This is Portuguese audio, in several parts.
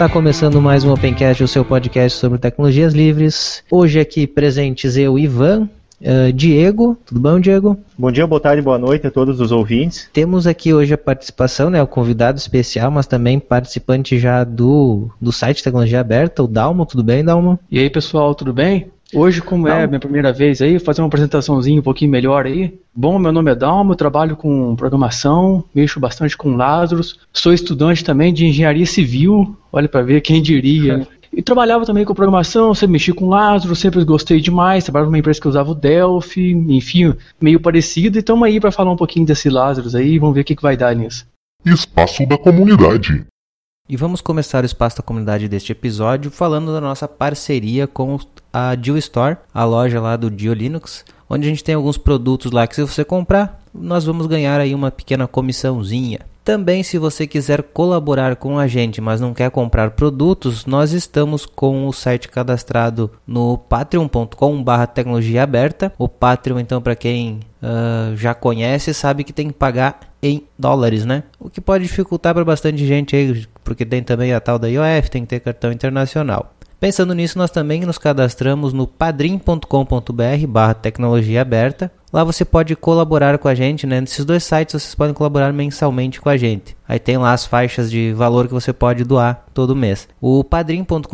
Está começando mais um Opencast, o seu podcast sobre tecnologias livres. Hoje aqui presentes eu, Ivan, uh, Diego. Tudo bom, Diego? Bom dia, boa tarde, boa noite a todos os ouvintes. Temos aqui hoje a participação, né, o convidado especial, mas também participante já do, do site Tecnologia Aberta, o Dalmo. Tudo bem, Dalmo? E aí, pessoal, tudo bem? Hoje, como é a minha primeira vez aí, vou fazer uma apresentaçãozinha um pouquinho melhor aí. Bom, meu nome é Dalmo, eu trabalho com programação, mexo bastante com Lazarus, sou estudante também de engenharia civil, olha para ver quem diria. E trabalhava também com programação, sempre mexi com Lazarus, sempre gostei demais, trabalhava numa empresa que usava o Delphi, enfim, meio parecido, e estamos aí para falar um pouquinho desse Lazarus aí, vamos ver o que, que vai dar nisso. Espaço da comunidade. E vamos começar o espaço da comunidade deste episódio falando da nossa parceria com a Dio Store, a loja lá do Dio Linux, onde a gente tem alguns produtos lá que se você comprar, nós vamos ganhar aí uma pequena comissãozinha. Também, se você quiser colaborar com a gente, mas não quer comprar produtos, nós estamos com o site cadastrado no patreon.com/barra tecnologia aberta. O Patreon, então, para quem uh, já conhece, sabe que tem que pagar em dólares, né? O que pode dificultar para bastante gente aí, porque tem também a tal da IOF, tem que ter cartão internacional. Pensando nisso, nós também nos cadastramos no padrim.com.br barra tecnologia aberta. Lá você pode colaborar com a gente, né? Nesses dois sites vocês podem colaborar mensalmente com a gente. Aí tem lá as faixas de valor que você pode doar todo mês. O padrim.com.br,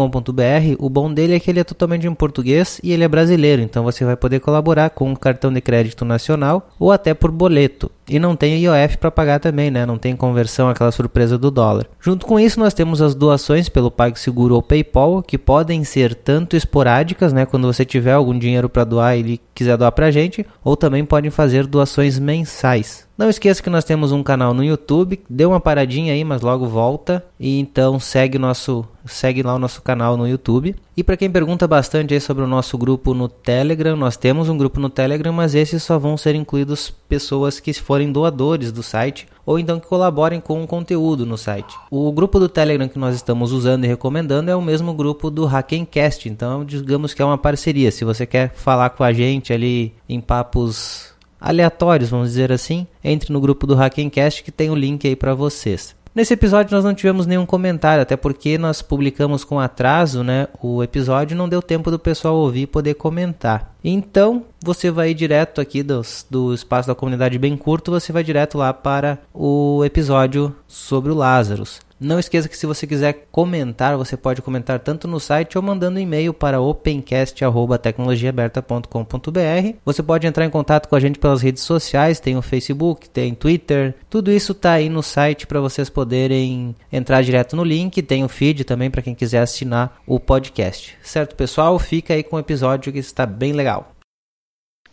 o bom dele é que ele é totalmente em português e ele é brasileiro, então você vai poder colaborar com um cartão de crédito nacional ou até por boleto. E não tem IOF para pagar também, né? Não tem conversão, aquela surpresa do dólar. Junto com isso, nós temos as doações pelo PagSeguro ou PayPal, que podem ser tanto esporádicas, né? Quando você tiver algum dinheiro para doar e quiser doar para a gente, ou também podem fazer doações mensais. Não esqueça que nós temos um canal no YouTube, deu uma paradinha aí, mas logo volta. E então segue nosso, segue lá o nosso canal no YouTube. E para quem pergunta bastante aí sobre o nosso grupo no Telegram, nós temos um grupo no Telegram, mas esses só vão ser incluídos pessoas que forem doadores do site ou então que colaborem com o conteúdo no site. O grupo do Telegram que nós estamos usando e recomendando é o mesmo grupo do Hackencast, então digamos que é uma parceria. Se você quer falar com a gente ali em papos aleatórios, vamos dizer assim, entre no grupo do Hackencast que tem o link aí para vocês. Nesse episódio nós não tivemos nenhum comentário, até porque nós publicamos com atraso, né? O episódio não deu tempo do pessoal ouvir e poder comentar. Então, você vai direto aqui do, do espaço da comunidade bem curto, você vai direto lá para o episódio sobre o Lazarus. Não esqueça que se você quiser comentar, você pode comentar tanto no site ou mandando e-mail para opencast@tecnologiaaberta.com.br. Você pode entrar em contato com a gente pelas redes sociais, tem o Facebook, tem Twitter. Tudo isso está aí no site para vocês poderem entrar direto no link, tem o feed também para quem quiser assinar o podcast. Certo, pessoal? Fica aí com o episódio que está bem legal.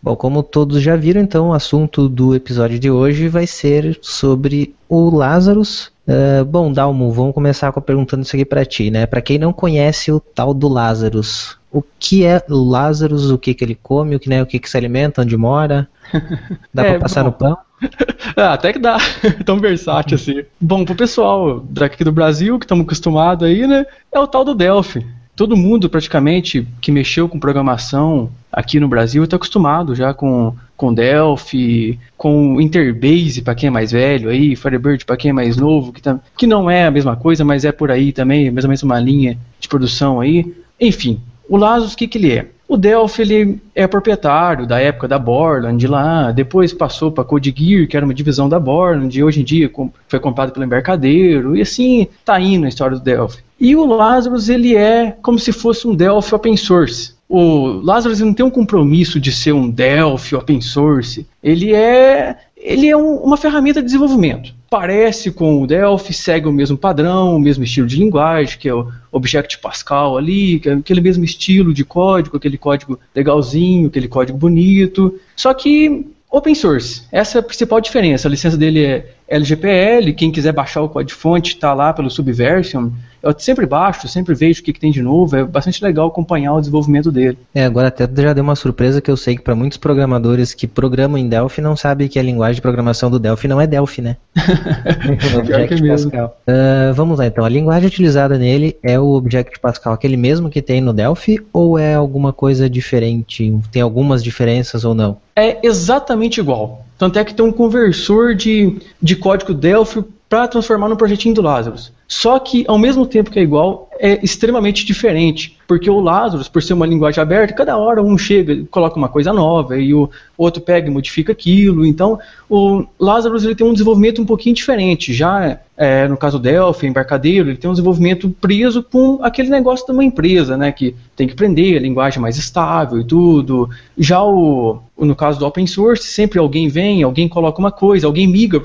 Bom, como todos já viram, então o assunto do episódio de hoje vai ser sobre o Lazarus, Uh, bom, Dalmo, vamos começar com perguntando isso aqui para ti, né? Para quem não conhece o tal do Lazarus, o que é o Lazarus, o que, que ele come, o que, né, o que, que se alimenta, onde mora? Dá é, para passar bom. no pão? ah, até que dá, tão versátil assim. Bom, pro pessoal daqui do Brasil, que estamos acostumados aí, né? É o tal do Delphi todo mundo praticamente que mexeu com programação aqui no Brasil está acostumado já com, com Delphi, com Interbase para quem é mais velho aí, Firebird para quem é mais novo, que, tá, que não é a mesma coisa, mas é por aí também, mais ou menos uma linha de produção aí. Enfim, o Lazarus, o que, que ele é? O Delphi ele é proprietário da época da Borland lá, depois passou para CodeGear, que era uma divisão da Borland, e hoje em dia foi comprado pelo embarcadeiro, e assim tá indo a história do Delphi. E o Lazarus ele é como se fosse um Delphi open source. O Lazarus não tem um compromisso de ser um Delphi open source. Ele é ele é um, uma ferramenta de desenvolvimento. Parece com o Delphi, segue o mesmo padrão, o mesmo estilo de linguagem, que é o Object Pascal ali, é aquele mesmo estilo de código, aquele código legalzinho, aquele código bonito. Só que open source. Essa é a principal diferença. A licença dele é LGPL. Quem quiser baixar o código-fonte está lá pelo Subversion. Eu sempre baixo, sempre vejo o que, que, tem de novo. É bastante legal acompanhar o desenvolvimento dele. É, agora até já deu uma surpresa que eu sei que para muitos programadores que programam em Delphi não sabem que a linguagem de programação do Delphi não é Delphi, né? Object é Pascal. Uh, vamos lá então. A linguagem utilizada nele é o Object Pascal, aquele mesmo que tem no Delphi, ou é alguma coisa diferente? Tem algumas diferenças ou não? É exatamente igual. Tanto é que tem um conversor de, de código Delphi para transformar no projetinho do Lazarus. Só que, ao mesmo tempo que é igual, é extremamente diferente. Porque o Lazarus, por ser uma linguagem aberta, cada hora um chega, coloca uma coisa nova, e o outro pega e modifica aquilo. Então, o Lazarus ele tem um desenvolvimento um pouquinho diferente. Já é, no caso Delphi, embarcadeiro, ele tem um desenvolvimento preso com aquele negócio de uma empresa, né? Que tem que aprender a linguagem mais estável e tudo. Já o, no caso do open source, sempre alguém vem, alguém coloca uma coisa, alguém migra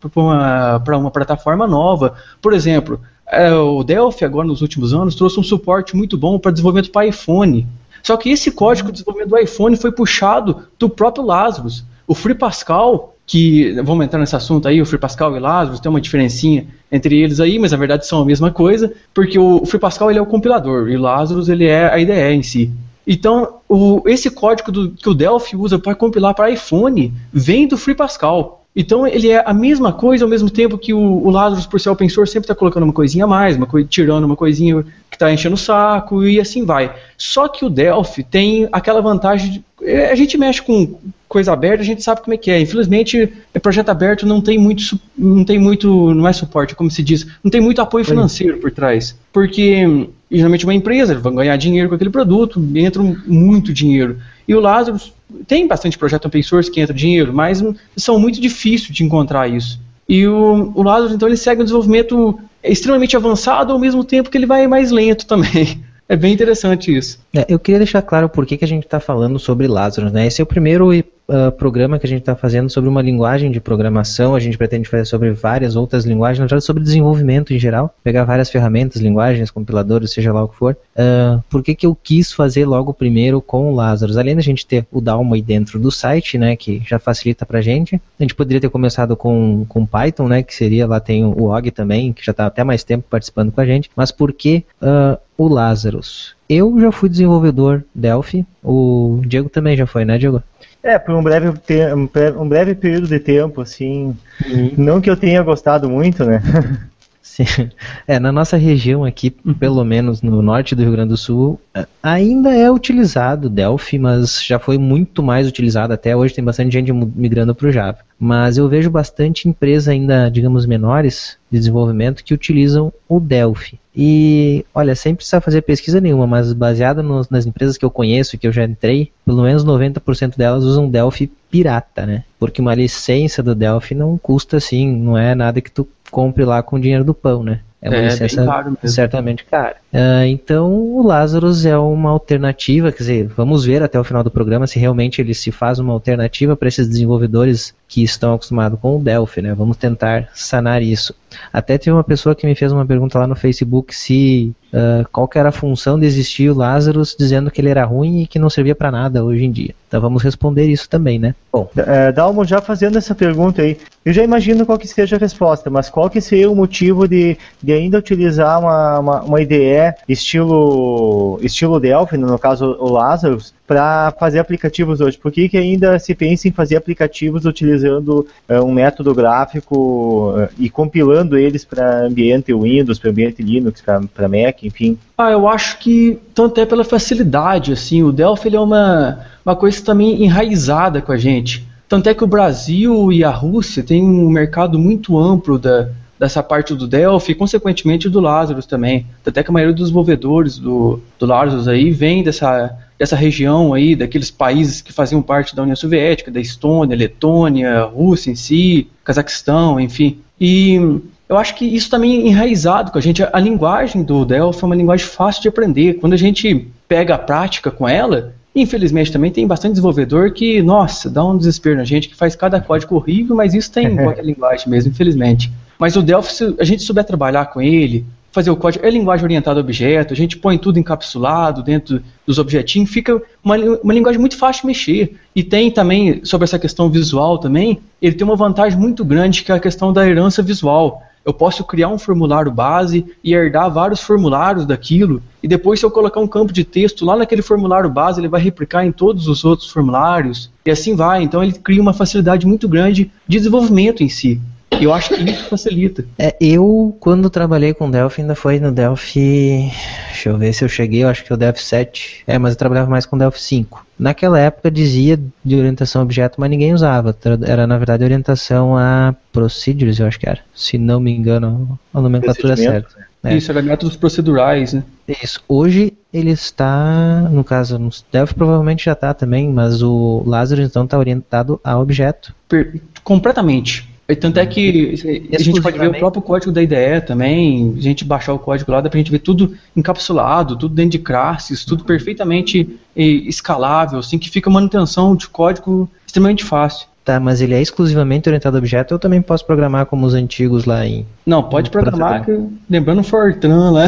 para uma, uma plataforma nova. Por exemplo, é, o Delphi, agora nos últimos anos, trouxe um suporte muito bom para desenvolvimento para iPhone. Só que esse código de desenvolvimento do iPhone foi puxado do próprio Lazarus. O Free Pascal, que vamos entrar nesse assunto aí, o Free Pascal e Lazarus, tem uma diferencinha entre eles aí, mas na verdade são a mesma coisa, porque o Free Pascal ele é o compilador e o Lazarus ele é a IDE em si. Então, o, esse código do, que o Delphi usa para compilar para iPhone vem do Free Pascal. Então ele é a mesma coisa ao mesmo tempo que o, o Lazarus, por ser open source, sempre está colocando uma coisinha a mais, uma coi tirando uma coisinha que está enchendo o saco e assim vai. Só que o Delphi tem aquela vantagem de, é, a gente mexe com coisa aberta, a gente sabe como é que é. Infelizmente, é projeto aberto não tem muito, não tem muito, não é suporte, como se diz, não tem muito apoio financeiro por trás, porque geralmente uma empresa vai ganhar dinheiro com aquele produto, entra muito dinheiro. E o Lazarus tem bastante projeto open source que entra dinheiro, mas são muito difíceis de encontrar isso. E o, o Lazarus, então, ele segue um desenvolvimento extremamente avançado, ao mesmo tempo que ele vai mais lento também. É bem interessante isso. É, eu queria deixar claro por que, que a gente está falando sobre Lazarus. Né? Esse é o primeiro uh, programa que a gente está fazendo sobre uma linguagem de programação. A gente pretende fazer sobre várias outras linguagens, na verdade sobre desenvolvimento em geral. Pegar várias ferramentas, linguagens, compiladores, seja lá o que for. Uh, por que, que eu quis fazer logo primeiro com o Lazarus? Além da gente ter o Dalma dentro do site, né, que já facilita para a gente. A gente poderia ter começado com, com Python, né, que seria, lá tem o Og também, que já está até mais tempo participando com a gente. Mas por que uh, o Lazarus? Eu já fui desenvolvedor Delphi, o Diego também já foi, né, Diego? É, por um breve, um breve período de tempo, assim. Uhum. Não que eu tenha gostado muito, né? Sim. É, na nossa região aqui, pelo menos no norte do Rio Grande do Sul, é, ainda é utilizado Delphi, mas já foi muito mais utilizado até hoje, tem bastante gente migrando para o Java. Mas eu vejo bastante empresas ainda, digamos, menores de desenvolvimento que utilizam o Delphi. E, olha, sem precisar fazer pesquisa nenhuma, mas baseada nos, nas empresas que eu conheço e que eu já entrei, pelo menos 90% delas usam Delphi pirata, né? Porque uma licença do Delphi não custa assim, não é nada que tu compre lá com o dinheiro do pão, né? É uma é, licença caro certamente cara. Uh, então o Lazarus é uma alternativa, quer dizer, vamos ver até o final do programa se realmente ele se faz uma alternativa para esses desenvolvedores que estão acostumados com o Delphi, né? Vamos tentar sanar isso. Até teve uma pessoa que me fez uma pergunta lá no Facebook se uh, qual que era a função de existir o Lazarus dizendo que ele era ruim e que não servia para nada hoje em dia. Então vamos responder isso também, né? Bom, é, Dalmo, já fazendo essa pergunta aí, eu já imagino qual que seja a resposta, mas qual que seria o motivo de, de ainda utilizar uma, uma, uma IDE estilo, estilo Delphi, no caso o Lazarus, para fazer aplicativos hoje? Por que, que ainda se pensa em fazer aplicativos utilizando uh, um método gráfico uh, e compilando eles para ambiente Windows, para ambiente Linux, para Mac, enfim? Ah, eu acho que tanto é pela facilidade, assim, o Delphi é uma, uma coisa também enraizada com a gente. Tanto é que o Brasil e a Rússia têm um mercado muito amplo da, dessa parte do Delphi e, consequentemente, do Lazarus também. Até que a maioria dos desenvolvedores do, do Lazarus aí vem dessa, dessa região aí, daqueles países que faziam parte da União Soviética, da Estônia, Letônia, Rússia em si, Cazaquistão, enfim. E eu acho que isso também é enraizado com a gente. A linguagem do Delphi é uma linguagem fácil de aprender. Quando a gente pega a prática com ela, infelizmente também tem bastante desenvolvedor que, nossa, dá um desespero na gente, que faz cada código horrível, mas isso tem em qualquer linguagem mesmo, infelizmente. Mas o Delphi, se a gente souber trabalhar com ele, fazer o código. É linguagem orientada a objeto, a gente põe tudo encapsulado dentro dos objetinhos, fica uma, uma linguagem muito fácil de mexer. E tem também, sobre essa questão visual também, ele tem uma vantagem muito grande que é a questão da herança visual eu posso criar um formulário base e herdar vários formulários daquilo, e depois se eu colocar um campo de texto lá naquele formulário base, ele vai replicar em todos os outros formulários, e assim vai. Então ele cria uma facilidade muito grande de desenvolvimento em si. E eu acho que isso facilita. É, eu, quando trabalhei com Delphi, ainda foi no Delphi. Deixa eu ver se eu cheguei, eu acho que é o Delphi 7. É, mas eu trabalhava mais com Delphi 5. Naquela época dizia de orientação a objeto, mas ninguém usava. Era na verdade orientação a procedures, eu acho que era. Se não me engano, a nomenclatura é certa. É. Isso, era métodos procedurais, né? Isso. Hoje ele está, no caso, no Delphi provavelmente já está também, mas o Lázaro então está orientado a objeto. Per completamente. Tanto é que a gente pode ver o próprio código da IDE também, a gente baixar o código lá, dá pra gente ver tudo encapsulado, tudo dentro de classes, tudo perfeitamente escalável, assim, que fica manutenção de código extremamente fácil. Tá, mas ele é exclusivamente orientado a objeto, eu também posso programar como os antigos lá em... Não, pode programar, que, lembrando o Fortran lá,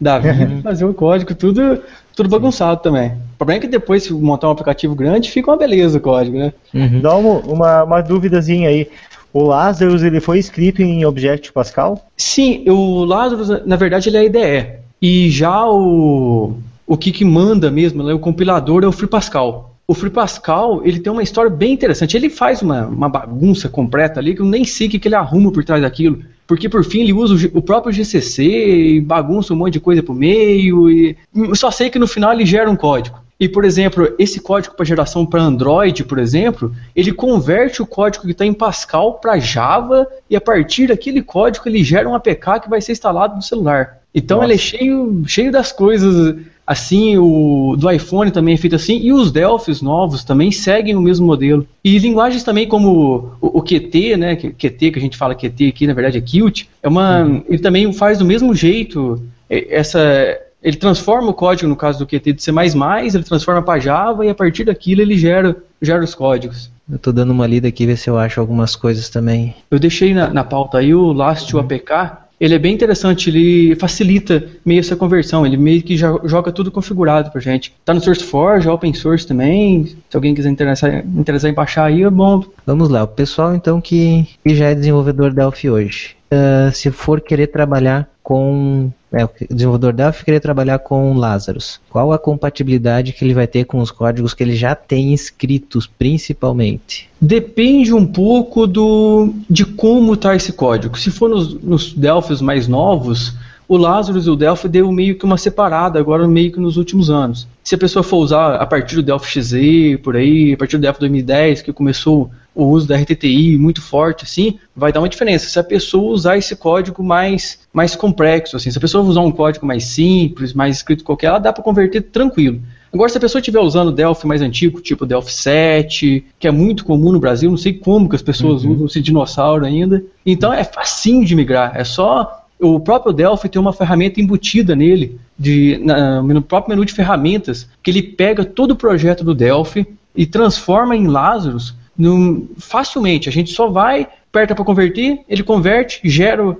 Davi, uhum. fazer o código, tudo, tudo bagunçado também. O problema é que depois, se montar um aplicativo grande, fica uma beleza o código, né? Uhum. Dá uma, uma, uma duvidazinha aí. O Lazarus ele foi escrito em Object Pascal? Sim, o Lazarus, na verdade, ele é IDE. E já o, o que, que manda mesmo, né, o compilador é o Free Pascal. O Free Pascal, ele tem uma história bem interessante. Ele faz uma, uma bagunça completa ali que eu nem sei o que, que ele arruma por trás daquilo. Porque por fim ele usa o, o próprio GCC e bagunça um monte de coisa pro meio. E só sei que no final ele gera um código. E, por exemplo, esse código para geração para Android, por exemplo, ele converte o código que está em Pascal para Java e a partir daquele código ele gera um APK que vai ser instalado no celular. Então Nossa. ele é cheio, cheio das coisas assim, o do iPhone também é feito assim, e os Delphis novos também seguem o mesmo modelo. E linguagens também como o, o Qt, né, Qt que a gente fala Qt aqui, na verdade é Qt, é uma, uhum. ele também faz do mesmo jeito essa ele transforma o código, no caso do Qt de C++, ele transforma para Java e a partir daquilo ele gera, gera os códigos. Eu estou dando uma lida aqui, ver se eu acho algumas coisas também. Eu deixei na, na pauta aí o Last uhum. APK, ele é bem interessante, ele facilita meio essa conversão, ele meio que já joga tudo configurado pra gente. Tá no SourceForge, open source também, se alguém quiser interessar, interessar em baixar aí, é bom. Vamos lá, o pessoal então que, que já é desenvolvedor Delphi hoje, uh, se for querer trabalhar com é, o desenvolvedor Delphi querer trabalhar com Lazarus. Qual a compatibilidade que ele vai ter com os códigos que ele já tem escritos, principalmente? Depende um pouco do, de como está esse código. Se for nos, nos Delphis mais novos, o Lazarus e o Delphi deu meio que uma separada agora meio que nos últimos anos. Se a pessoa for usar a partir do Delphi XZ, por aí, a partir do Delphi 2010, que começou o uso da RTTI muito forte, assim, vai dar uma diferença. Se a pessoa usar esse código mais, mais complexo, assim, se a pessoa usar um código mais simples, mais escrito qualquer, ela dá para converter tranquilo. Agora, se a pessoa estiver usando Delphi mais antigo, tipo Delphi 7, que é muito comum no Brasil, não sei como que as pessoas uhum. usam esse dinossauro ainda, então é facinho de migrar, é só o próprio Delphi tem uma ferramenta embutida nele, de, na, no próprio menu de ferramentas, que ele pega todo o projeto do Delphi e transforma em Lazarus num, facilmente. A gente só vai, aperta para converter, ele converte, gera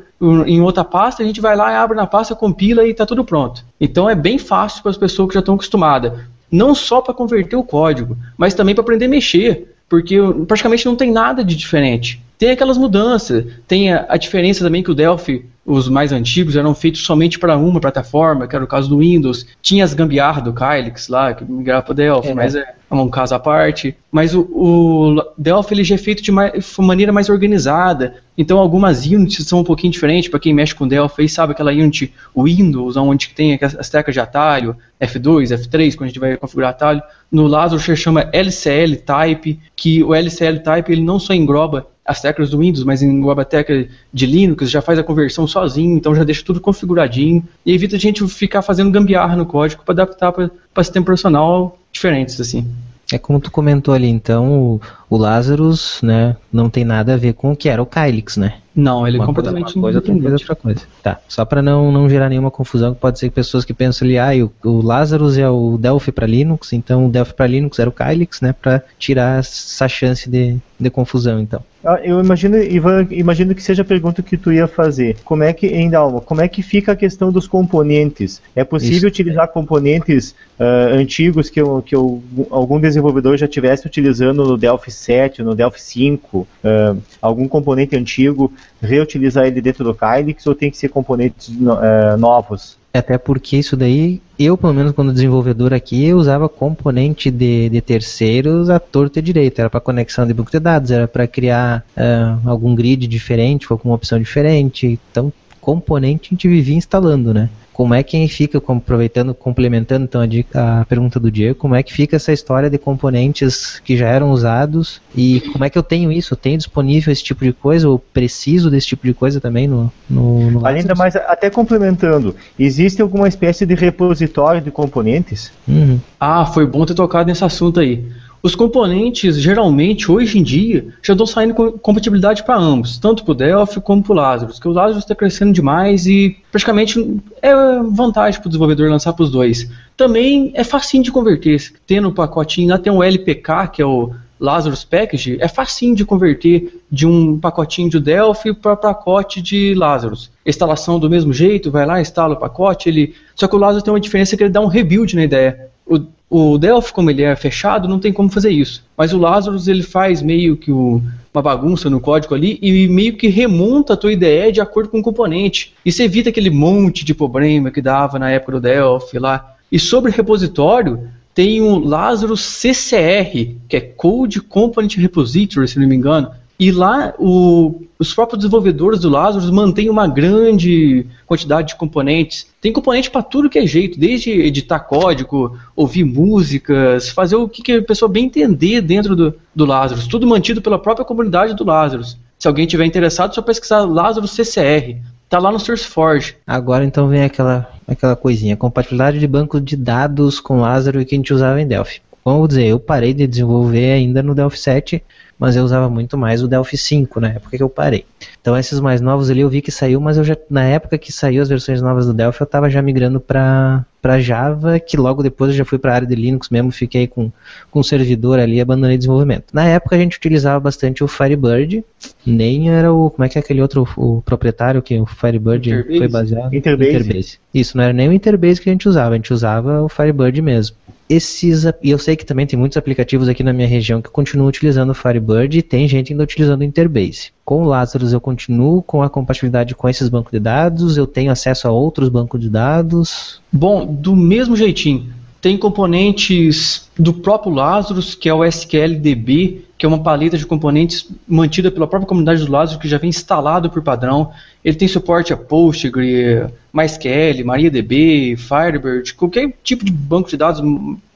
em outra pasta, a gente vai lá, abre na pasta, compila e está tudo pronto. Então é bem fácil para as pessoas que já estão acostumadas. Não só para converter o código, mas também para aprender a mexer, porque praticamente não tem nada de diferente. Tem aquelas mudanças, tem a, a diferença também que o Delphi os mais antigos eram feitos somente para uma plataforma, que era o caso do Windows. Tinha as gambiarra do Kylix lá, que migrava para Delphi, é, mas é um caso à parte. Mas o, o Delphi ele já é feito de mais, maneira mais organizada. Então algumas units são um pouquinho diferentes. Para quem mexe com Delphi aí sabe aquela unit Windows, onde tem as teclas de atalho, F2, F3, quando a gente vai configurar atalho. No Lazarus chama LCL Type, que o LCL Type ele não só engloba as teclas do Windows, mas engloba a tecla de Linux, já faz a conversão sozinho, então já deixa tudo configuradinho e evita a gente ficar fazendo gambiarra no código para adaptar para sistema profissional diferentes assim. É como tu comentou ali, então o Lazarus, né, não tem nada a ver com o que era o Kylix, né? Não, ele é uma completamente coisa, uma coisa, outra coisa, outra coisa. Tá, só para não, não gerar nenhuma confusão, que pode ser que pessoas que pensam ali, ah, o, o Lazarus é o Delphi para Linux, então o Delphi para Linux era o Kylix, né, para tirar essa chance de, de confusão, então. Ah, Eu imagino, Ivan, imagino que seja a pergunta que tu ia fazer. Como é que, em Dalma, como é que fica a questão dos componentes? É possível Isso. utilizar componentes ah, antigos que, eu- que eu- algum desenvolvedor já estivesse utilizando no Delphi 7, no Delphi 5, ah, algum componente antigo, reutilizar ele dentro do Kylix ou tem que ser componentes ah, novos? Até porque isso daí, eu pelo menos quando desenvolvedor aqui, eu usava componente de, de terceiros à torta e direito. Era para conexão de banco de dados, era para criar ah, algum grid diferente, com alguma opção diferente. Então, componente a gente vivia instalando, né? Como é que fica, como- aproveitando, complementando então a, dica, a pergunta do Diego, como é que fica essa história de componentes que já eram usados e como é que eu tenho isso? Eu tenho disponível esse tipo de coisa ou preciso desse tipo de coisa também no, no, no Além da Lazarus? mais, até complementando, existe alguma espécie de repositório de componentes? Uhum. Ah, foi bom ter tocado nesse assunto aí. Os componentes, geralmente, hoje em dia, já estão saindo com compatibilidade para ambos, tanto para o Delphi como para o Lazarus, porque o Lazarus está crescendo demais e praticamente é vantagem para o desenvolvedor lançar para os dois. Também é facinho de converter, tendo o pacotinho, lá tem um LPK, que é o Lazarus Package, é facinho de converter de um pacotinho de Delphi para pacote de Lazarus. Instalação do mesmo jeito, vai lá, instala o pacote, ele. Só que o Lazarus tem uma diferença que ele dá um rebuild na ideia. O, o Delphi, como ele é fechado, não tem como fazer isso. Mas o Lazarus ele faz meio que o- uma bagunça no código ali e meio que remonta a tua IDE de acordo com o componente. Isso evita aquele monte de problema que dava na época do Delphi lá. E sobre repositório, tem o Lazarus CCR, que é Code Component Repository, se não me engano. E lá o- os próprios desenvolvedores do Lazarus mantêm uma grande quantidade de componentes. Tem componente para tudo que é jeito, desde editar código, ouvir músicas, fazer o que, que a pessoa bem entender dentro do, do Lazarus. Tudo mantido pela própria comunidade do Lazarus. Se alguém tiver interessado, é só pesquisar Lazarus CCR. Tá lá no SourceForge. Agora então vem aquela, aquela coisinha, compatibilidade de banco de dados com Lázaro que a gente usava em Delphi. Vamos dizer, eu parei de desenvolver ainda no Delphi 7, mas eu usava muito mais o Delphi 5 na época que eu parei. Então esses mais novos ali eu vi que saiu, mas eu já na época que saiu as versões novas do Delphi eu estava já migrando para para Java, que logo depois eu já fui para a área de Linux mesmo, fiquei com com o servidor ali e abandonei o desenvolvimento. Na época a gente utilizava bastante o Firebird, nem era o como é que é aquele outro o proprietário que o Firebird Interbase? foi baseado Interbase. Isso não era nem o Interbase que a gente usava, a gente usava o Firebird mesmo. Esses, e eu sei que também tem muitos aplicativos aqui na minha região que continuam utilizando o Firebird e tem gente ainda utilizando o Interbase. Com o Lazarus eu continuo com a compatibilidade com esses bancos de dados, eu tenho acesso a outros bancos de dados. Bom, do mesmo jeitinho. Tem componentes do próprio Lazarus, que é o SQLDB, que é uma paleta de componentes mantida pela própria comunidade do Lazarus, que já vem instalado por padrão. Ele tem suporte a Postgre, MySQL, MariaDB, Firebird, qualquer tipo de banco de dados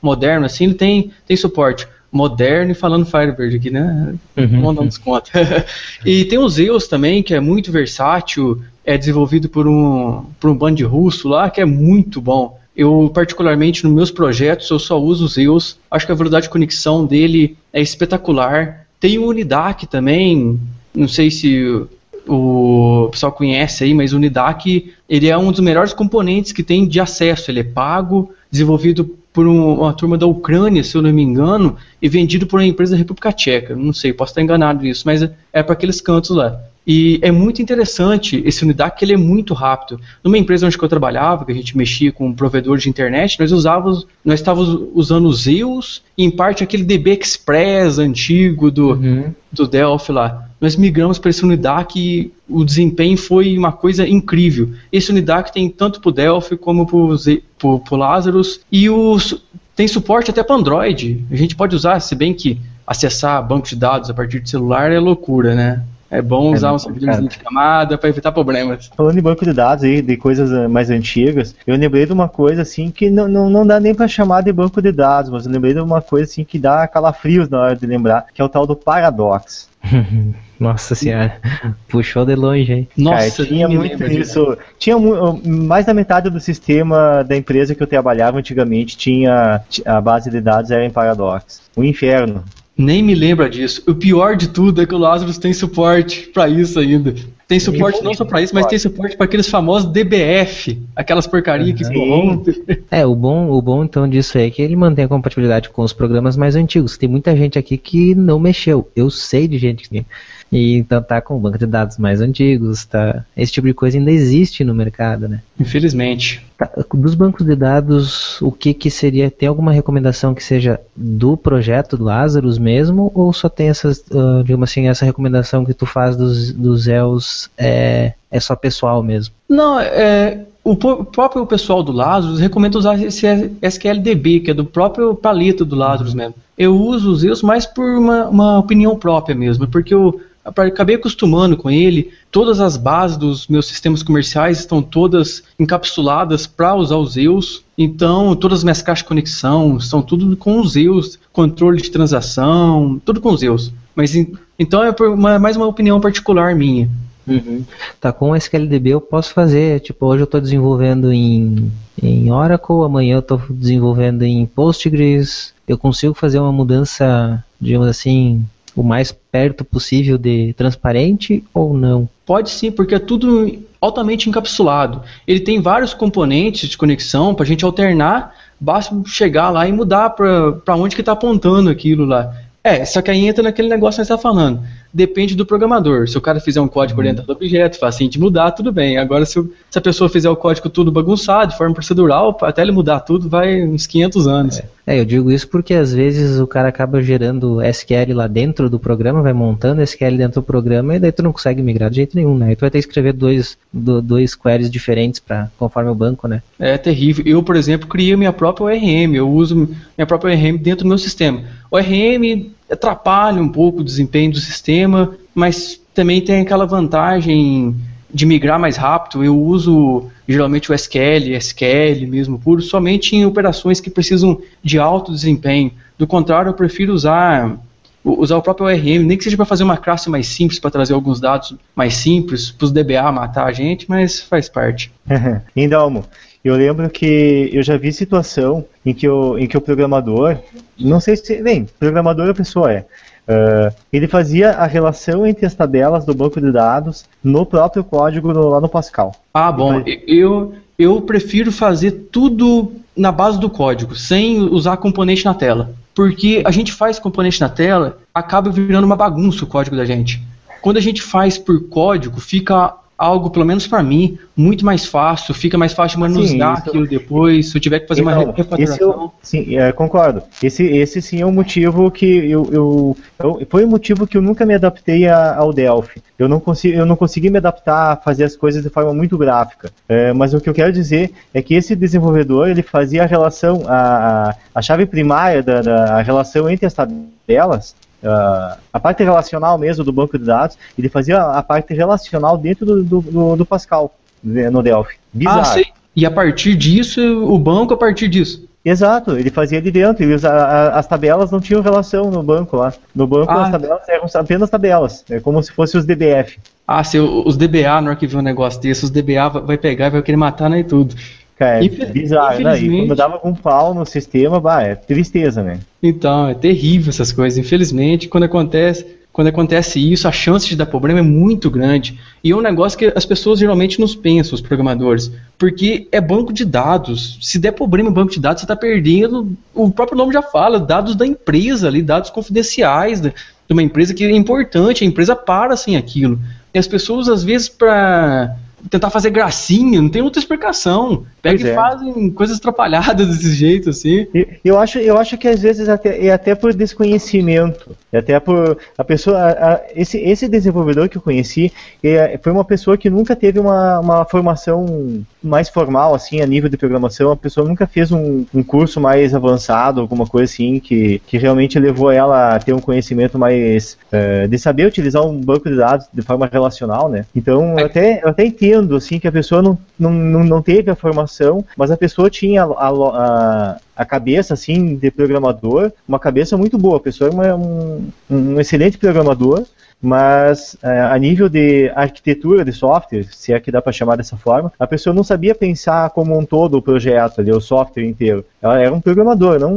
moderno assim, ele tem, tem suporte. Moderno e falando Firebird aqui, né? Uhum. Vamos dar um desconto. e tem o Zeus também, que é muito versátil, é desenvolvido por um, por um band russo lá, que é muito bom. Eu, particularmente, nos meus projetos, eu só uso o Zeus. Acho que a velocidade de conexão dele é espetacular. Tem o Unidac também, não sei se o pessoal conhece aí, mas o Unidac ele é um dos melhores componentes que tem de acesso. Ele é pago, desenvolvido por um- uma turma da Ucrânia, se eu não me engano, e vendido por uma empresa da República Tcheca. Não sei, posso estar enganado nisso, mas é, é para aqueles cantos lá. E é muito interessante esse Unidac, que ele é muito rápido. Numa empresa onde eu trabalhava, que a gente mexia com um provedor de internet, nós usávamos, nós estávamos usando o Zeus e em parte aquele DB Express antigo do, Uhum. do Delphi lá. Nós migramos para esse Unidac e o desempenho foi uma coisa incrível. Esse Unidac tem tanto para o Delphi como para o Lazarus e os, tem suporte até para Android. A gente pode usar, se bem que acessar banco de dados a partir de celular é loucura, né? É bom É usar um servidorzinho de camada para evitar problemas. Falando em banco de dados aí, de coisas eh, mais antigas, eu lembrei de uma coisa assim que não, não, não dá nem pra chamar de banco de dados, mas eu lembrei de uma coisa assim que dá calafrios na hora de lembrar, que é o tal do Paradox. Nossa senhora, puxou de longe, hein? Nossa, Cara, tinha muito isso. Tinha mais da metade do sistema da empresa que eu trabalhava antigamente tinha a base de dados era em Paradox. O inferno. Nem me lembra disso. O pior de tudo é que o Lazarus tem suporte para isso ainda. Tem suporte não só para isso, mas tem suporte para aqueles famosos DBF, aquelas porcarias que corrompem. É, o bom, o bom então disso é que ele mantém a compatibilidade com os programas mais antigos. Tem muita gente aqui que não mexeu. Eu sei de gente que e então tá com banco de dados mais antigos, tá? Esse tipo de coisa ainda existe no mercado, né? Infelizmente. Tá, dos bancos de dados, o que que seria? Tem alguma recomendação que seja do projeto do Lazarus mesmo, ou só tem essas, uh, digamos assim, essa recomendação que tu faz dos, dos ELs é, é só pessoal mesmo? Não, é, o próprio pessoal do Lazarus recomenda usar esse SQLDB, que é do próprio palito do Lazarus mesmo. Eu uso os EUs mais por uma, uma opinião própria mesmo, porque eu acabei acostumando com ele. Todas as bases dos meus sistemas comerciais estão todas encapsuladas para usar os EUs. Então, todas as minhas caixas de conexão estão tudo com os EUs, controle de transação, tudo com os EUs. Mas então é uma, mais uma opinião particular minha. Uhum. Tá, com o SQLDB eu posso fazer, tipo, hoje eu estou desenvolvendo em, em Oracle, amanhã eu estou desenvolvendo em Postgres, eu consigo fazer uma mudança, digamos assim, o mais perto possível de transparente ou não? Pode sim, porque é tudo altamente encapsulado. Ele tem vários componentes de conexão para a gente alternar, basta chegar lá e mudar para onde que está apontando aquilo lá. É, só que aí entra naquele negócio que está falando depende do programador. Se o cara fizer um código uhum. orientado a objeto, fácil de mudar, tudo bem. Agora, se, se, a pessoa fizer o código tudo bagunçado, de forma procedural, até ele mudar tudo, vai uns 500 anos. É. é, eu digo isso porque às vezes o cara acaba gerando SQL lá dentro do programa, vai montando SQL dentro do programa e daí tu não consegue migrar de jeito nenhum, né? E tu vai ter que escrever dois, do, dois queries diferentes para conforme o banco, né? É terrível. Eu, por exemplo, criei minha própria ORM. Eu uso minha própria ORM dentro do meu sistema. ORM atrapalha um pouco o desempenho do sistema, mas também tem aquela vantagem de migrar mais rápido. Eu uso geralmente o SQL, SQL mesmo puro, somente em operações que precisam de alto desempenho. Do contrário, eu prefiro usar usar o próprio ORM, nem que seja para fazer uma classe mais simples, para trazer alguns dados mais simples, para os DBA matar a gente, mas faz parte. Indalmo, eu lembro que eu já vi situação em que o, em que o programador, não sei se, bem, programador a pessoa é, uh, ele fazia a relação entre as tabelas do banco de dados no próprio código no, lá no Pascal. Ah, bom, eu, eu prefiro fazer tudo na base do código, sem usar componente na tela. Porque a gente faz componente na tela, acaba virando uma bagunça o código da gente. Quando a gente faz por código, fica algo, pelo menos para mim, muito mais fácil, fica mais fácil manusear sim, aquilo depois, se eu tiver que fazer então, uma refatoração. sim, é, concordo. Esse, esse sim é um motivo que eu, eu, eu foi um motivo que eu nunca me adaptei a, ao Delphi. Eu não, consigo, eu não consegui me adaptar a fazer as coisas de forma muito gráfica. É, mas o que eu quero dizer é que esse desenvolvedor ele fazia a relação, a, a chave primária da, da a relação entre as tabelas Uh, a parte relacional mesmo do banco de dados, ele fazia a parte relacional dentro do, do, do Pascal, no Delphi. Bizarro. Ah, sei. E a partir disso, o banco a partir disso. Exato, ele fazia de dentro, e as tabelas não tinham relação no banco lá. No banco ah. as tabelas eram apenas tabelas, é como se fossem os DBF. Ah, se os DBA, na hora que vê um negócio desse, os DBA vai pegar e vai querer matar né, e tudo. Cara, é bizarro, né? E quando dava com um pau no sistema, bah, é tristeza, né? Então, é terrível essas coisas. Infelizmente, quando acontece, quando acontece isso, a chance de dar problema é muito grande. E é um negócio que as pessoas geralmente não pensam, os programadores. Porque é banco de dados. Se der problema em banco de dados, você está perdendo. O próprio nome já fala, dados da empresa ali, dados confidenciais de, de uma empresa que é importante, a empresa para sem aquilo. E as pessoas, às vezes, para tentar fazer gracinha, não tem outra explicação. Pega pois e é. fazem coisas atrapalhadas desse jeito, assim. Eu acho, eu acho que às vezes até, é até por desconhecimento. É até por. A pessoa. A, esse, esse desenvolvedor que eu conheci é, foi uma pessoa que nunca teve uma, uma formação mais formal, assim, a nível de programação. A pessoa nunca fez um, um curso mais avançado, alguma coisa assim, que, que realmente levou ela a ter um conhecimento mais. Uh, de saber utilizar um banco de dados de forma relacional, né? Então, eu até, eu até entendo, assim, que a pessoa não, não, não, não teve a formação, mas a pessoa tinha a, a, a cabeça assim de programador, uma cabeça muito boa. A pessoa é um, um excelente programador, mas é, a nível de arquitetura de software, se é que dá para chamar dessa forma, a pessoa não sabia pensar como um todo o projeto, ali, o software inteiro. Ela era um programador, não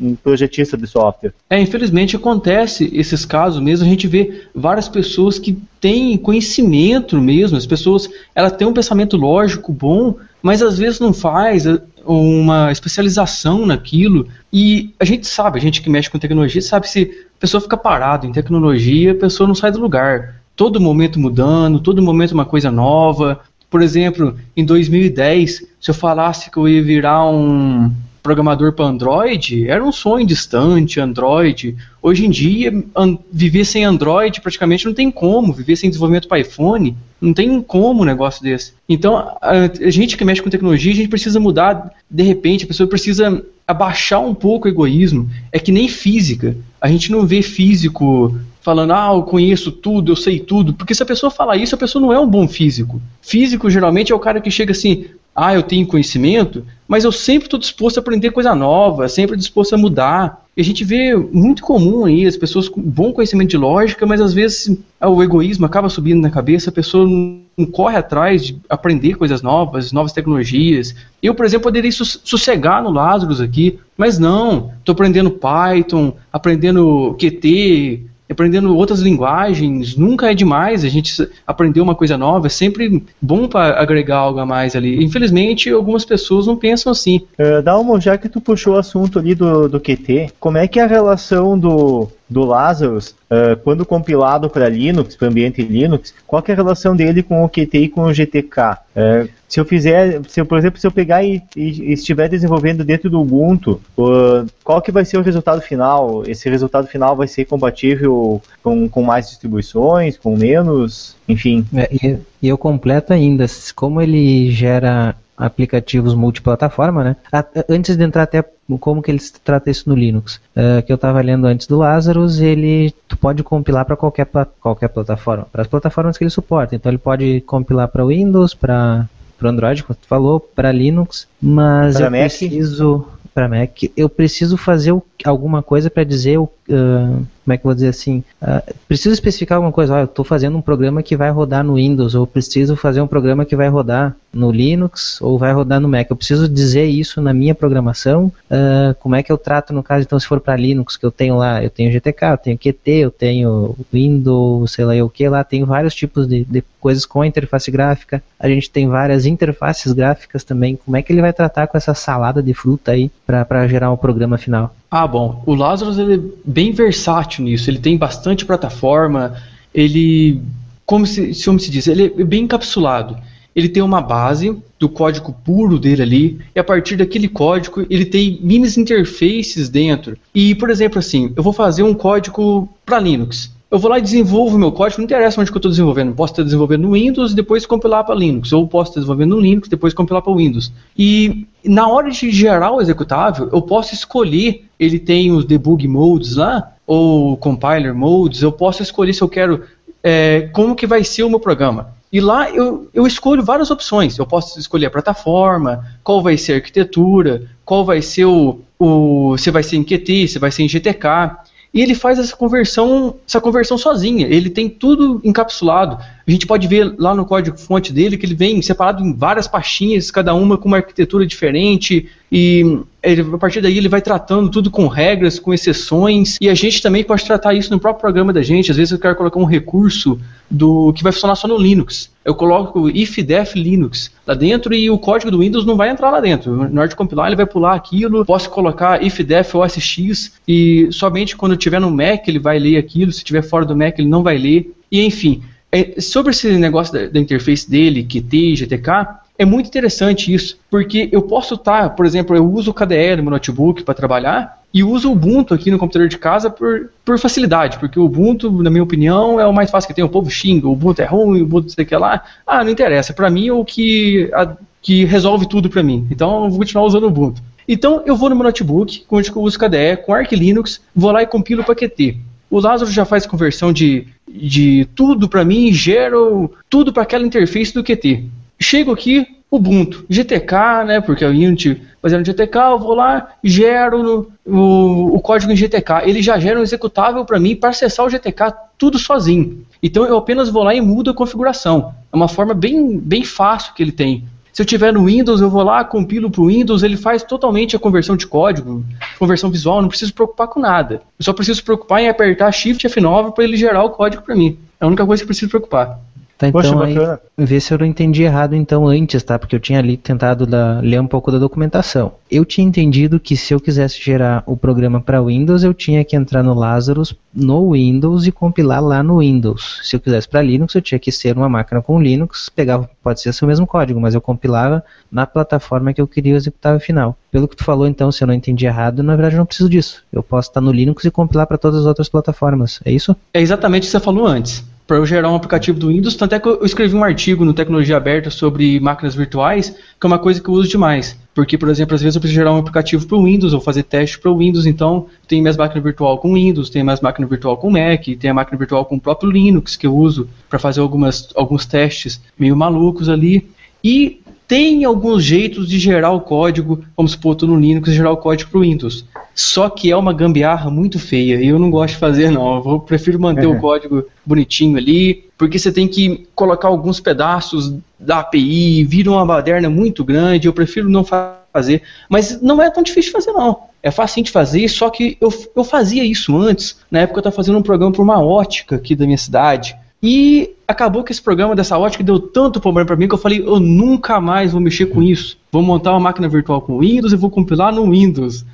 um projetista de software. É, infelizmente acontece esses casos mesmo, a gente vê várias pessoas que têm conhecimento mesmo, as pessoas, ela tem um pensamento lógico bom, mas às vezes não faz é, uma especialização naquilo. E a gente sabe, a gente que mexe com tecnologia, sabe se a pessoa fica parada em tecnologia, a pessoa não sai do lugar. Todo momento mudando, todo momento uma coisa nova. Por exemplo, em 2010, se eu falasse que eu ia virar um programador para Android era um sonho distante, Android. Hoje em dia, viver sem Android praticamente não tem como, viver sem desenvolvimento para iPhone, não tem como um negócio desse. Então, a, gente que mexe com tecnologia, a gente precisa mudar de repente, a pessoa precisa abaixar um pouco o egoísmo. É que nem física. A gente não vê físico falando, ah, eu conheço tudo, eu sei tudo. Porque se a pessoa falar isso, a pessoa não é um bom físico. Físico geralmente é o cara que chega assim, ah, eu tenho conhecimento, mas eu sempre estou disposto a aprender coisa nova, sempre disposto a mudar. E a gente vê muito comum aí as pessoas com bom conhecimento de lógica, mas às vezes ah, o egoísmo acaba subindo na cabeça, a pessoa não corre atrás de aprender coisas novas, novas tecnologias. Eu, por exemplo, poderia sossegar no Lazarus aqui, mas não, estou aprendendo Python, aprendendo Qt, aprendendo outras linguagens, nunca é demais a gente aprender uma coisa nova, é sempre bom para agregar algo a mais ali. Infelizmente, algumas pessoas não pensam assim. Uh, Dalmo, já que tu puxou o assunto ali do, do QT, como é que é a relação do, do Lazarus, uh, quando compilado para Linux, para ambiente Linux, qual é a relação dele com o Qt e com o GTK? Uh, é, se eu fizer, se eu, por exemplo, se eu pegar e, e, estiver desenvolvendo dentro do Ubuntu, uh, qual que vai ser o resultado final? Esse resultado final vai ser compatível com, com mais distribuições, com menos, enfim. É, e eu completo ainda, como ele gera aplicativos multiplataforma, né? Antes de entrar até como que eles tratam isso no Linux, uh, que eu estava lendo antes do Lazarus, ele tu pode compilar para qualquer qualquer plataforma, para as plataformas que ele suporta. Então ele pode compilar para Windows, para para Android, como tu falou, para Linux, mas pra eu Mac. preciso para Mac, eu preciso fazer alguma coisa para dizer uh, como é que eu vou dizer assim, uh, preciso especificar alguma coisa, ah, eu estou fazendo um programa que vai rodar no Windows, ou preciso fazer um programa que vai rodar no Linux, ou vai rodar no Mac. Eu preciso dizer isso na minha programação, uh, como é que eu trato no caso, então, se for para Linux, que eu tenho lá, eu tenho GTK, eu tenho Qt, eu tenho Windows, sei lá o que lá, tenho vários tipos de, de coisas com a interface gráfica, a gente tem várias interfaces gráficas também, como é que ele vai tratar com essa salada de fruta aí para gerar um programa final? Ah, bom, o Lazarus ele é bem versátil nisso, ele tem bastante plataforma, ele, como se, como se diz, ele é bem encapsulado. Ele tem uma base do código puro dele ali, e a partir daquele código ele tem mini interfaces dentro. E, por exemplo, assim, eu vou fazer um código para Linux eu vou lá e desenvolvo meu código, não interessa onde que eu estou desenvolvendo. Posso estar desenvolvendo no Windows e depois compilar para Linux, ou posso estar desenvolvendo no Linux e depois compilar para Windows. E na hora de gerar o executável, eu posso escolher, ele tem os debug modes lá, ou compiler modes, eu posso escolher se eu quero é, como que vai ser o meu programa. E lá eu, eu escolho várias opções. Eu posso escolher a plataforma, qual vai ser a arquitetura, qual vai ser o, o se vai ser em Qt, se vai ser em GTK e ele faz essa conversão, essa conversão sozinha. Ele tem tudo encapsulado. A gente pode ver lá no código-fonte dele que ele vem separado em várias pastinhas, cada uma com uma arquitetura diferente. E ele, a partir daí ele vai tratando tudo com regras, com exceções. E a gente também pode tratar isso no próprio programa da gente. Às vezes eu quero colocar um recurso do que vai funcionar só no Linux. Eu coloco ifdef Linux lá dentro e o código do Windows não vai entrar lá dentro. Na hora de compilar ele vai pular aquilo. Posso colocar ifdef OSX e somente quando tiver no Mac ele vai ler aquilo. Se tiver fora do Mac ele não vai ler. E enfim, é, sobre esse negócio da, da interface dele, Qt, GTK, é muito interessante isso, porque eu posso estar, tá, por exemplo, eu uso o KDE no meu notebook para trabalhar e uso o Ubuntu aqui no computador de casa por, por facilidade, porque o Ubuntu, na minha opinião, é o mais fácil que tem. O povo xinga, o Ubuntu é ruim, o Ubuntu sei que lá. Ah, não interessa. Para mim é o que, a, que resolve tudo para mim. Então eu vou continuar usando o Ubuntu. Então eu vou no meu notebook, onde eu uso KDE, com Arch Linux, vou lá e compilo para Qt. O Lázaro já faz conversão de, de tudo para mim e gera tudo para aquela interface do Qt. Chego aqui, Ubuntu, GTK, né? Porque o Unity fazendo GTK, eu vou lá, gero no, o, o código em GTK. Ele já gera um executável para mim para acessar o GTK tudo sozinho. Então eu apenas vou lá e mudo a configuração. É uma forma bem, bem fácil que ele tem. Se eu tiver no Windows, eu vou lá, compilo para o Windows, ele faz totalmente a conversão de código, conversão visual, não preciso preocupar com nada. Eu só preciso preocupar em apertar Shift F9 para ele gerar o código para mim. É a única coisa que eu preciso preocupar. Tá, então Poxa, aí, bacana. vê se eu não entendi errado então antes, tá? Porque eu tinha ali tentado da- ler um pouco da documentação. Eu tinha entendido que se eu quisesse gerar o programa para Windows, eu tinha que entrar no Lazarus no Windows e compilar lá no Windows. Se eu quisesse para Linux, eu tinha que ser uma máquina com Linux, pegava, pode ser o mesmo código, mas eu compilava na plataforma que eu queria o executável final. Pelo que tu falou então, se eu não entendi errado, na verdade eu não preciso disso. Eu posso estar no Linux e compilar para todas as outras plataformas. É isso? É exatamente o que você falou antes. Para eu gerar um aplicativo do Windows, tanto é que eu escrevi um artigo no Tecnologia Aberta sobre máquinas virtuais, que é uma coisa que eu uso demais. Porque, por exemplo, às vezes eu preciso gerar um aplicativo para o Windows ou fazer teste para o Windows, então tem minhas máquinas virtual com Windows, tem minhas máquinas virtual com Mac, tem a máquina virtual com o próprio Linux que eu uso para fazer algumas, alguns testes meio malucos ali. E tem alguns jeitos de gerar o código, vamos supor, tô no Linux gerar o código para o Windows. Só que é uma gambiarra muito feia e eu não gosto de fazer não. Eu prefiro manter o código bonitinho ali, porque você tem que colocar alguns pedaços da API, vira uma baderna muito grande, eu prefiro não fa- fazer. Mas não é tão difícil de fazer não. É fácil de fazer, só que eu, eu fazia isso antes. Na época eu estava fazendo um programa para uma ótica aqui da minha cidade. E acabou que esse programa dessa ótica deu tanto problema para mim que eu falei, eu nunca mais vou mexer com isso. Vou montar uma máquina virtual com Windows e vou compilar no Windows.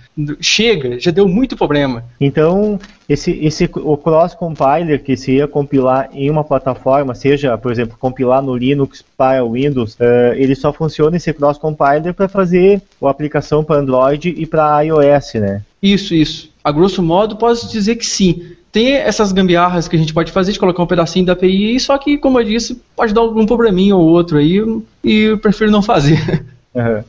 Chega, já deu muito problema. Então, esse, esse o cross compiler que se ia compilar em uma plataforma, seja, por exemplo, compilar no Linux para o Windows, eh, ele só funciona esse cross compiler para fazer a aplicação para Android e para iOS, né? Isso, isso. A grosso modo, posso dizer que sim. Tem essas gambiarras que a gente pode fazer de colocar um pedacinho da API, só que, como eu disse, pode dar algum probleminha ou outro aí, e eu prefiro não fazer.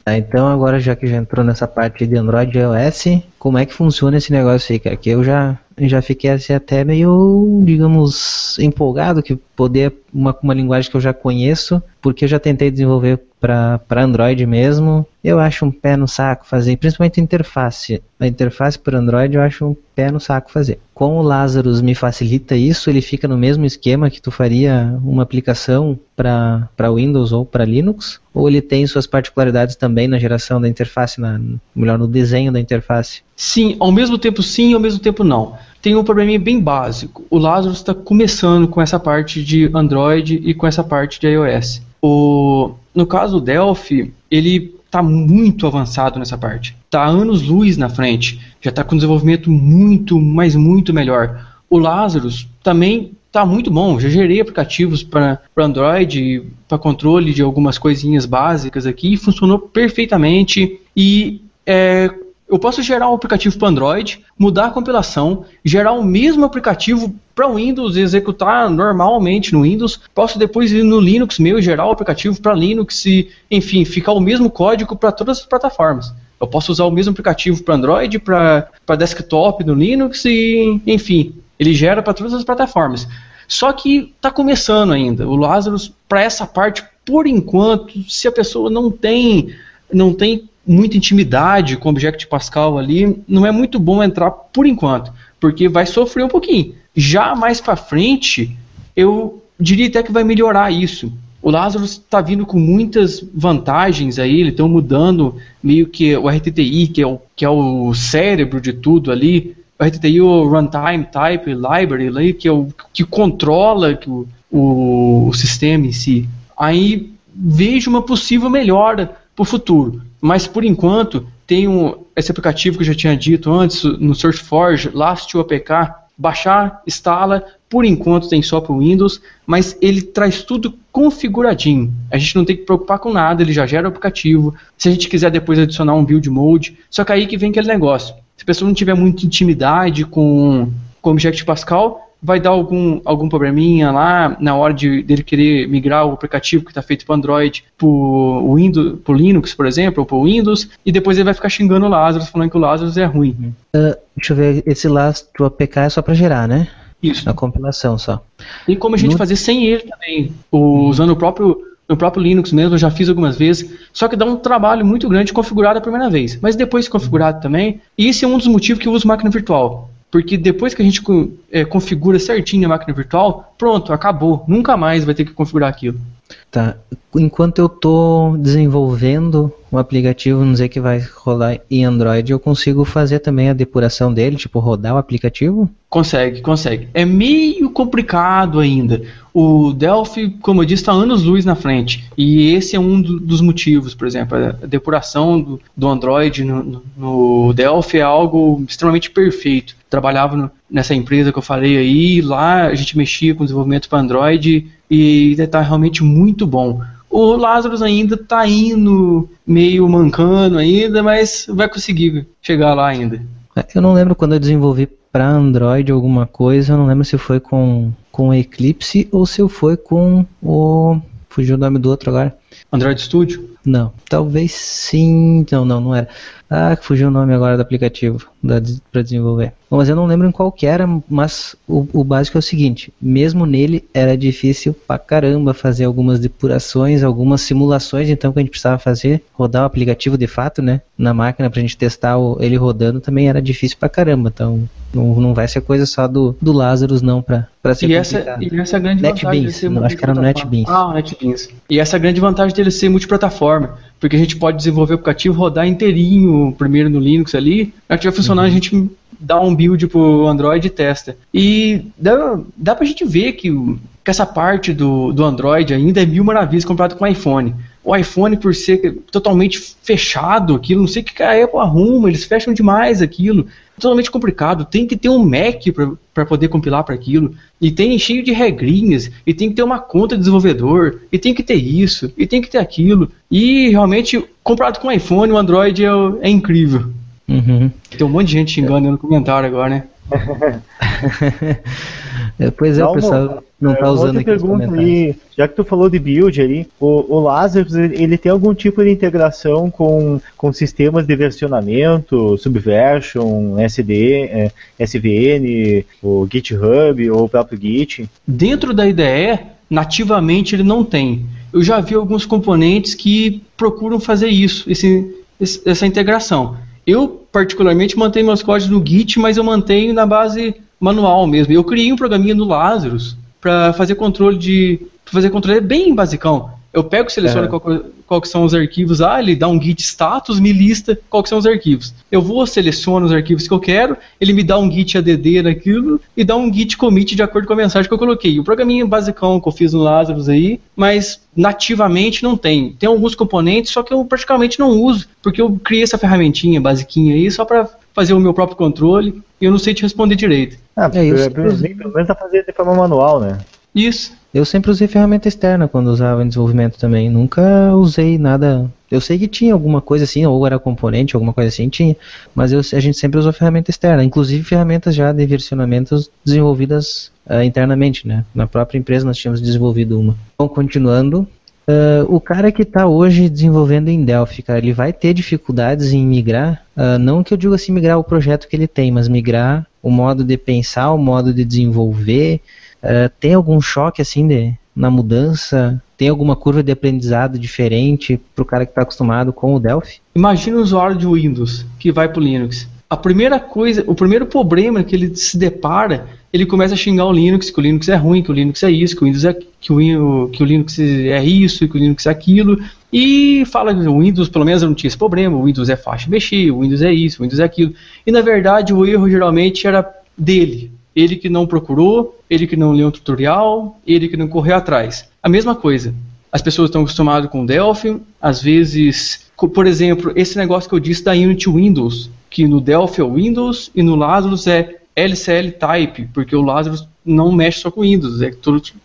Tá, então agora já que já entrou nessa parte de Android e iOS, como é que funciona esse negócio aí, cara? Que eu já, já fiquei assim até meio, digamos, empolgado que poder uma, uma linguagem que eu já conheço, porque eu já tentei desenvolver para Android mesmo. Eu acho um pé no saco fazer, principalmente interface. A interface para Android eu acho um pé no saco fazer. Com o Lazarus me facilita isso, ele fica no mesmo esquema que tu faria uma aplicação para Windows ou para Linux, ou ele tem suas particularidades também na geração da interface, na, melhor no desenho da interface. Sim, ao mesmo tempo sim, ao mesmo tempo não. Tem um probleminha bem básico. O Lazarus está começando com essa parte de Android e com essa parte de iOS. O, no caso do Delphi, ele está muito avançado nessa parte. Está anos luz na frente. Já está com desenvolvimento muito, mas muito melhor. O Lazarus também está muito bom. Já gerei aplicativos para Android, para controle de algumas coisinhas básicas aqui, e funcionou perfeitamente. E é, eu posso gerar um aplicativo para Android, mudar a compilação, gerar o mesmo aplicativo para Windows e executar normalmente no Windows. Posso depois ir no Linux meu e gerar o aplicativo para Linux e, enfim, ficar o mesmo código para todas as plataformas. Eu posso usar o mesmo aplicativo para Android, para desktop no Linux e, enfim, ele gera para todas as plataformas. Só que está começando ainda. O Lazarus, para essa parte, por enquanto, se a pessoa não tem, não tem muita intimidade com o Object Pascal ali, não é muito bom entrar por enquanto, porque vai sofrer um pouquinho. Já mais para frente, eu diria até que vai melhorar isso. O Lazarus está vindo com muitas vantagens aí, eles estão mudando meio que o RTTI, que é o, que é o cérebro de tudo ali, o RTTI, o Runtime Type Library, ali, que é o que controla o, o sistema em si. Aí vejo uma possível melhora para o futuro. Mas por enquanto, tem um, esse aplicativo que eu já tinha dito antes, no SourceForge, Last2APK, baixar, instala, por enquanto tem só para o Windows, mas ele traz tudo configuradinho. A gente não tem que preocupar com nada, ele já gera o aplicativo. Se a gente quiser depois adicionar um build mode, só que aí que vem aquele negócio. Se a pessoa não tiver muita intimidade com o Object Pascal, vai dar algum, algum probleminha lá na hora de dele querer migrar o aplicativo que está feito para Android para o Windows, pro Linux, por exemplo, ou para o Windows, e depois ele vai ficar xingando o Lazarus, falando que o Lazarus é ruim. Uh, deixa eu ver, esse last do APK é só para gerar, né? Isso. Na compilação só. Tem como a gente No- fazer sem ele também, o- usando o próprio no próprio Linux mesmo, eu já fiz algumas vezes, só que dá um trabalho muito grande configurado a primeira vez. Mas depois configurado também, e esse é um dos motivos que eu uso máquina virtual. Porque depois que a gente é, configura certinho a máquina virtual, pronto, acabou. Nunca mais vai ter que configurar aquilo. Tá. Enquanto eu estou desenvolvendo o aplicativo, não sei que vai rodar em Android, eu consigo fazer também a depuração dele, tipo rodar o aplicativo? Consegue, consegue. É meio complicado ainda. O Delphi, como eu disse, está anos-luz na frente. E esse é um do, dos motivos, por exemplo. A depuração do, do Android no, no, Delphi é algo extremamente perfeito. Trabalhava no, nessa empresa que eu falei aí, lá a gente mexia com desenvolvimento para Android e está realmente muito bom. O Lazarus ainda está indo meio mancando ainda, mas vai conseguir chegar lá ainda. Eu não lembro quando eu desenvolvi para Android alguma coisa, eu não lembro se foi com com Eclipse ou se foi com o fugiu o nome do outro agora. Android Studio? Não, talvez sim. Não, não, não era. Ah, fugiu o nome agora do aplicativo para desenvolver. Bom, mas eu não lembro em qual que era, mas o, o, básico é o seguinte: mesmo nele era difícil pra caramba fazer algumas depurações, algumas simulações, então que a gente precisava fazer, rodar o aplicativo de fato, né, na máquina pra gente testar o, ele rodando também era difícil pra caramba. Então não, não vai ser coisa só do, do Lazarus não pra, pra ser e essa, e essa é a grande NetBeans, vantagem não, acho que era no NetBeans. Ah, NetBeans. E essa é a grande vantagem dele ser multiplataforma, porque a gente pode desenvolver o aplicativo, rodar inteirinho, primeiro no Linux ali, a gente vai funcionar, uhum. a gente dá um build pro Android e testa. E dá, dá pra gente ver que, que essa parte do, do Android ainda é mil maravilhas comparado com o iPhone. O iPhone, por ser totalmente fechado, aquilo, não sei o que a Apple arruma, eles fecham demais aquilo. É totalmente complicado. Tem que ter um Mac para poder compilar para aquilo. E tem cheio de regrinhas. E tem que ter uma conta de desenvolvedor. E tem que ter isso. E tem que ter aquilo. E realmente, comparado com o iPhone, o Android é, é incrível. Uhum. Tem um monte de gente xingando no comentário agora, né? É, pois é, o pessoal não está é, usando aqui pergunta aí, já que tu falou de build ali, o, o Lazarus ele tem algum tipo de integração com, com sistemas de versionamento, Subversion, SD, é, SVN, o GitHub ou o próprio Git? Dentro da IDE, nativamente ele não tem. Eu já vi alguns componentes que procuram fazer isso, esse, essa integração. Eu, particularmente, mantenho meus códigos no Git, mas eu mantenho na base manual mesmo. Eu criei um programinha no Lazarus para fazer controle de. fazer controle bem basicão. Eu pego, seleciono é. qual, qual, que são os arquivos, ah, ele dá um git status, me lista qual que são os arquivos. Eu vou, seleciono os arquivos que eu quero, ele me dá um git add naquilo e dá um git commit de acordo com a mensagem que eu coloquei. O programinha basicão que eu fiz no Lazarus aí, mas nativamente não tem. Tem alguns componentes, só que eu praticamente não uso, porque eu criei essa ferramentinha basiquinha aí só para fazer o meu próprio controle e eu não sei te responder direito. Ah, é isso. Pelo menos tá fazendo de forma manual, né? Isso. Eu sempre usei ferramenta externa quando usava em desenvolvimento também. Nunca usei nada. Eu sei que tinha alguma coisa assim, ou era componente, alguma coisa assim, tinha. Mas eu, a gente sempre usou ferramenta externa. Inclusive ferramentas já de versionamentos desenvolvidas uh, internamente, né? Na própria empresa nós tínhamos desenvolvido uma. Bom, continuando. Uh, o cara que está hoje desenvolvendo em Delphi, cara, ele vai ter dificuldades em migrar. Uh, não que eu diga assim migrar o projeto que ele tem, mas migrar o modo de pensar, o modo de desenvolver. Uh, tem algum choque assim de, na mudança? Tem alguma curva de aprendizado diferente para o cara que está acostumado com o Delphi? Imagina um usuário de Windows que vai para o Linux. A primeira coisa, o primeiro problema que ele se depara, ele começa a xingar o Linux, que o Linux é ruim, que o Linux é isso, que o Windows é que o, que o Linux é isso, que o Linux é aquilo, e fala que o Windows pelo menos não tinha esse problema, o Windows é fácil de mexer, o Windows é isso, o Windows é aquilo. E na verdade o erro geralmente era dele, ele que não procurou, ele que não leu um tutorial, ele que não correu atrás. A mesma coisa. As pessoas estão acostumadas com Delphi, às vezes, por exemplo, esse negócio que eu disse da Unity Windows, que no Delphi é Windows e no Lazarus é LCL Type, porque o Lazarus não mexe só com Windows, é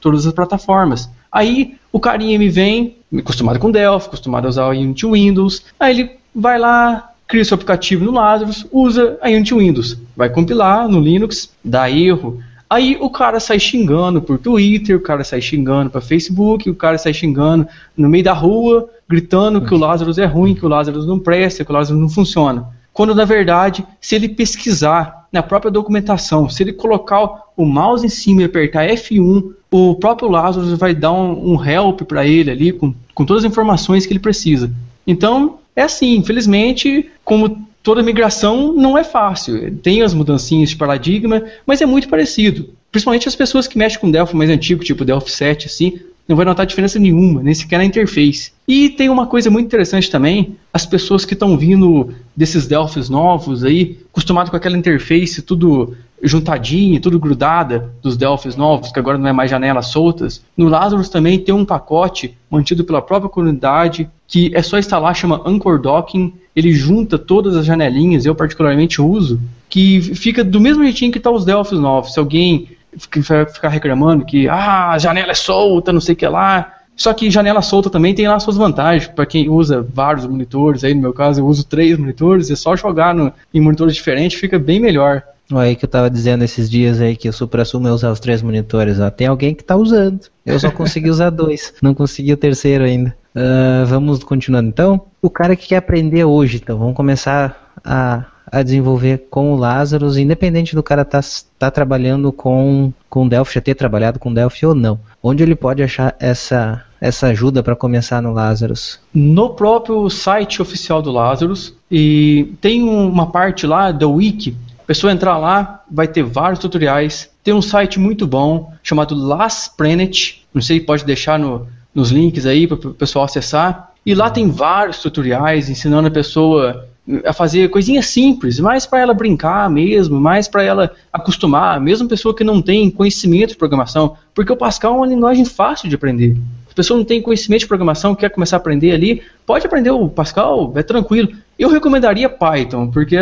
todas as plataformas. Aí o carinha me vem, acostumado com Delphi, acostumado a usar a Unity Windows, aí ele vai lá, cria seu aplicativo no Lazarus, usa a Unity Windows, vai compilar no Linux, dá erro. Aí o cara sai xingando por Twitter, o cara sai xingando para Facebook, o cara sai xingando no meio da rua, gritando que o Lazarus é ruim, que o Lazarus não presta, que o Lazarus não funciona. Quando na verdade, se ele pesquisar na própria documentação, se ele colocar o mouse em cima e apertar F1 o próprio Lazarus vai dar um, um help para ele ali com, com todas as informações que ele precisa. Então, é assim, infelizmente, como toda migração não é fácil. Tem as mudancinhas de paradigma, mas é muito parecido. Principalmente as pessoas que mexem com Delphi mais antigo, tipo Delphi 7, assim, não vai notar diferença nenhuma, nem sequer na interface. E tem uma coisa muito interessante também, as pessoas que estão vindo desses Delphis novos aí, acostumados com aquela interface tudo juntadinho, tudo grudada dos Delphis novos, que agora não é mais janelas soltas. No Lazarus também tem um pacote mantido pela própria comunidade que é só instalar, chama Anchor Docking. Ele junta todas as janelinhas, eu particularmente uso, que fica do mesmo jeitinho que está os Delphis novos. Se alguém ficar reclamando que ah, a janela é solta, não sei o que lá. Só que janela solta também tem lá suas vantagens para quem usa vários monitores. Aí no meu caso eu uso três monitores, é só jogar no, em monitores diferentes, fica bem melhor. Aí que eu tava dizendo esses dias aí que o supra-sumo é usar os três monitores. Ó. Tem alguém que tá usando. Eu só consegui usar dois, não consegui o terceiro ainda. Uh, vamos continuando então. O cara que quer aprender hoje, então, vamos começar a a desenvolver com o Lazarus, independente do cara estar tá, tá trabalhando com, com Delphi, já ter trabalhado com Delphi ou não. Onde ele pode achar essa, essa ajuda para começar no Lazarus? No próprio site oficial do Lazarus, e tem uma parte lá da wiki. A pessoa entrar lá, vai ter vários tutoriais. Tem um site muito bom chamado Last Planet. Não sei, pode deixar no, nos links aí para o pessoal acessar. E lá tem vários tutoriais ensinando a pessoa a fazer coisinhas simples, mais para ela brincar mesmo, mais para ela acostumar, mesmo pessoa que não tem conhecimento de programação, porque o Pascal é uma linguagem fácil de aprender. Se a pessoa não tem conhecimento de programação, quer começar a aprender ali, pode aprender o Pascal, é tranquilo. Eu recomendaria Python, porque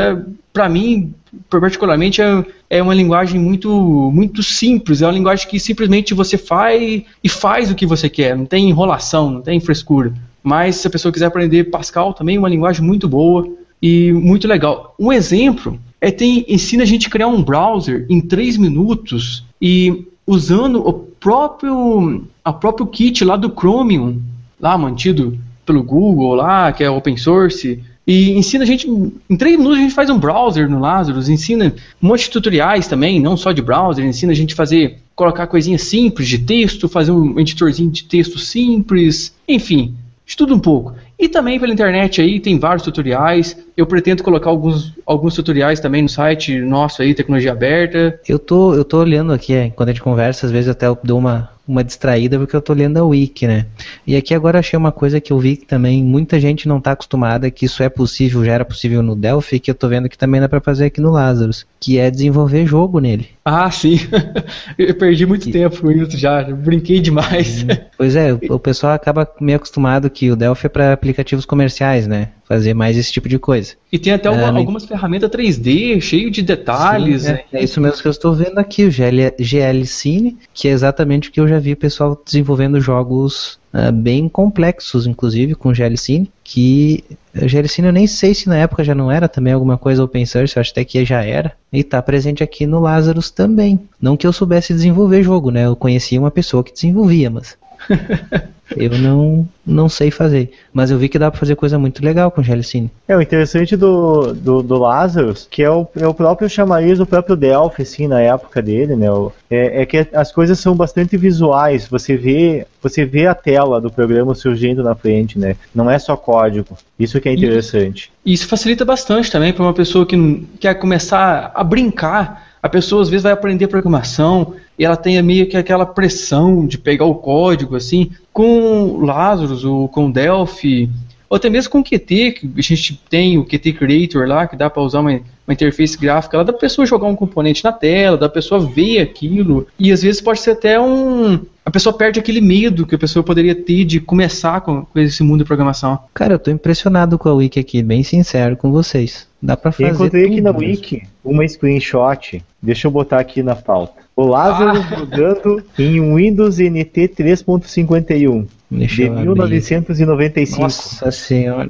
para mim, particularmente, é, é uma linguagem muito, muito simples, é uma linguagem que simplesmente você faz e faz o que você quer, não tem enrolação, não tem frescura. Mas se a pessoa quiser aprender Pascal, também é uma linguagem muito boa e muito legal. Um exemplo é tem ensina a gente a criar um browser em 3 minutos e usando o próprio a próprio kit lá do Chromium, lá mantido pelo Google lá, que é open source, e ensina a gente, em 3 minutos a gente faz um browser no Lazarus, ensina um monte de tutoriais também, não só de browser, ensina a gente fazer, colocar coisinhas simples de texto, fazer um editorzinho de texto simples, enfim, estuda um pouco. E também pela internet aí tem vários tutoriais. Eu pretendo colocar alguns, alguns tutoriais também no site nosso aí, Tecnologia Aberta. Eu tô, eu tô olhando aqui, quando a gente conversa, às vezes até eu dou uma, uma distraída porque eu tô lendo a wiki, né? E aqui agora achei uma coisa que eu vi que também muita gente não está acostumada, que isso é possível, já era possível no Delphi, que eu tô vendo que também dá para fazer aqui no Lazarus, que é desenvolver jogo nele. Ah, sim. eu perdi muito tempo com isso já, brinquei demais. pois é, o pessoal acaba meio acostumado que o Delphi é para aplicativos comerciais, né? Fazer mais esse tipo de coisa. E tem até uma, algumas ferramentas 3D, cheio de detalhes. Sim, é, é, isso mesmo que eu estou vendo aqui, o GL, GL Cine, que é exatamente o que eu já vi o pessoal desenvolvendo jogos uh, bem complexos, inclusive, com GLCine, que GLCine eu nem sei se na época já não era também alguma coisa open source, eu acho até que já era, e está presente aqui no Lazarus também. Não que eu soubesse desenvolver jogo, né? Eu conhecia uma pessoa que desenvolvia, mas eu não, não sei fazer. Mas eu vi que dá pra fazer coisa muito legal com o Gelicine. É, o interessante do, do, do Lazarus, que é o, é o próprio chamariz do próprio Delphi, assim, na época dele, né? É, é que as coisas são bastante visuais. Você vê, você vê a tela do programa surgindo na frente, né? Não é só código. Isso que é interessante. E isso facilita bastante também para uma pessoa que quer começar a brincar. A pessoa às vezes vai aprender programação e ela tem meio que aquela pressão de pegar o código, assim, com Lazarus ou com Delphi, ou até mesmo com o Qt, que a gente tem o Qt Creator lá, que dá para usar uma, uma interface gráfica lá, dá a pessoa jogar um componente na tela, dá a pessoa ver aquilo, e às vezes pode ser até um... A pessoa perde aquele medo que a pessoa poderia ter de começar com, com esse mundo de programação. Cara, eu tô impressionado com a Wiki aqui, bem sincero com vocês. Dá pra fazer Eu encontrei aqui na Wiki uma screenshot, deixa eu botar aqui na pauta. O Lázaro ah. rodando em Windows NT 3.51 de 1995. Nossa senhora.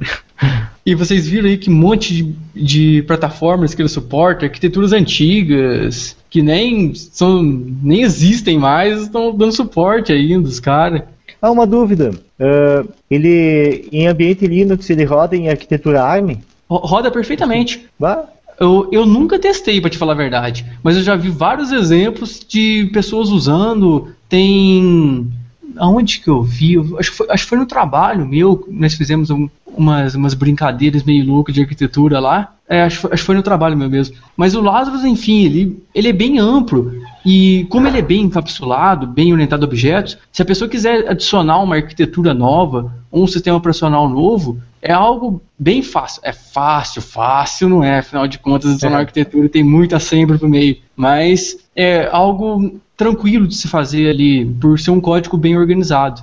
E vocês viram aí que um monte de, de plataformas que ele suporta, arquiteturas antigas, que nem são nem existem mais, estão dando suporte ainda, os caras. Ah, uma dúvida. Uh, ele em ambiente Linux ele roda em arquitetura ARM? Roda perfeitamente. Bah. Eu, eu nunca testei, para te falar a verdade, mas eu já vi vários exemplos de pessoas usando tem aonde que eu vi? Acho que, foi, acho que foi no trabalho meu, nós fizemos um, umas, umas brincadeiras meio loucas de arquitetura lá. É, acho, acho que foi no trabalho meu mesmo. Mas o Lazarus, enfim, ele, ele é bem amplo. E como ele é bem encapsulado, bem orientado a objetos, se a pessoa quiser adicionar uma arquitetura nova, um sistema operacional novo, é algo bem fácil. É fácil, fácil não é, afinal de contas, adicionar é. arquitetura tem muita assembly pro meio. Mas é algo tranquilo de se fazer ali, por ser um código bem organizado.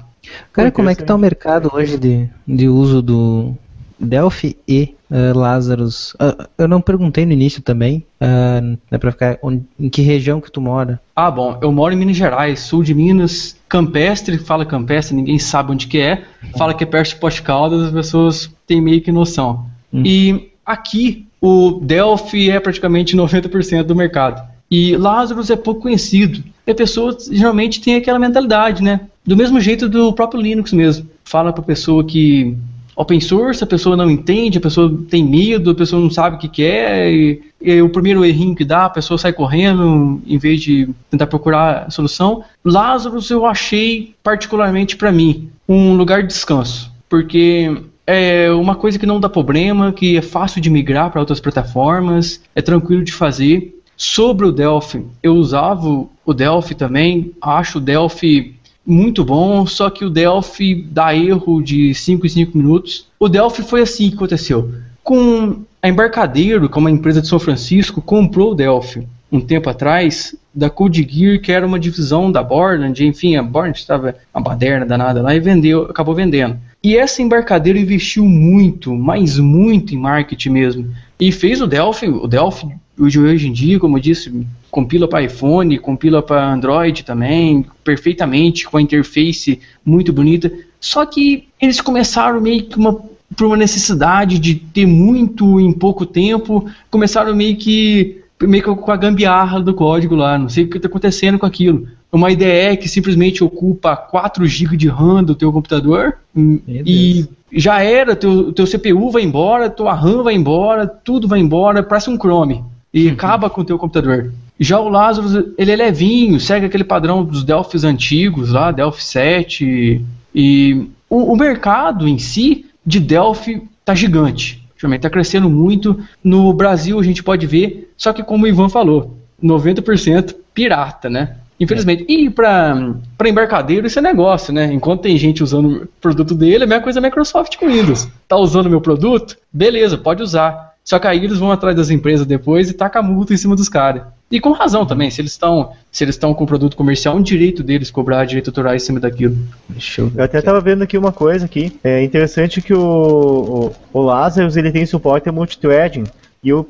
Cara, como é que está o mercado hoje de, de uso do Delphi e uh, Lazarus? Uh, eu não perguntei no início também, uh, é para ficar onde, em que região que tu mora? Ah, bom, eu moro em Minas Gerais, sul de Minas, campestre, fala campestre, ninguém sabe onde que é, fala que é perto de Poste Caldas, as pessoas têm meio que noção. Hum. E aqui o Delphi é praticamente 90% do mercado. E Lazarus é pouco conhecido. E a pessoa geralmente tem aquela mentalidade, né? Do mesmo jeito do próprio Linux mesmo. Fala para pessoa que open source, a pessoa não entende, a pessoa tem medo, a pessoa não sabe o que, que é, e, e, o primeiro errinho que dá, a pessoa sai correndo em vez de tentar procurar a solução. Lazarus eu achei, particularmente para mim, um lugar de descanso, porque é uma coisa que não dá problema, que é fácil de migrar para outras plataformas, é tranquilo de fazer. Sobre o Delphi, eu usava o Delphi também, acho o Delphi muito bom, só que o Delphi dá erro de 5 em 5 minutos. O Delphi foi assim que aconteceu. Com a Embarcadeiro, que é uma empresa de São Francisco, comprou o Delphi um tempo atrás da Code Gear, que era uma divisão da Borland, enfim, a Borland estava uma baderna danada lá e vendeu, acabou vendendo. E essa embarcadeira investiu muito, mas muito em marketing mesmo. E fez o Delphi, o Delphi hoje em dia, como eu disse, compila para iPhone, compila para Android também, perfeitamente, com a interface muito bonita. Só que eles começaram meio que uma, por uma necessidade de ter muito em pouco tempo, começaram meio que meio que com a gambiarra do código lá, não sei o que está acontecendo com aquilo. Uma IDE que simplesmente ocupa 4 GB de RAM do teu computador e já era, teu, teu CPU vai embora, tua RAM vai embora, tudo vai embora, parece um Chrome e uhum. acaba com o teu computador. Já o Lazarus, ele é levinho, segue aquele padrão dos Delphis antigos lá, Delphi 7 e o, o mercado em si de Delphi tá gigante. Está crescendo muito. No Brasil a gente pode ver, só que como o Ivan falou, 90% pirata, né? Infelizmente. É. E para embarcadeiro isso é negócio, né? Enquanto tem gente usando o produto dele, é a mesma coisa a Microsoft com Windows. Tá usando meu produto? Beleza, pode usar. Só que aí eles vão atrás das empresas depois e taca multa em cima dos caras. E com razão também, se eles estão se eles estão com produto comercial, é um direito deles cobrar direito autoral em cima daquilo. Deixa eu, ver eu até estava vendo aqui uma coisa aqui. É interessante que o, o, o Lazarus ele tem suporte a multithreading. E eu,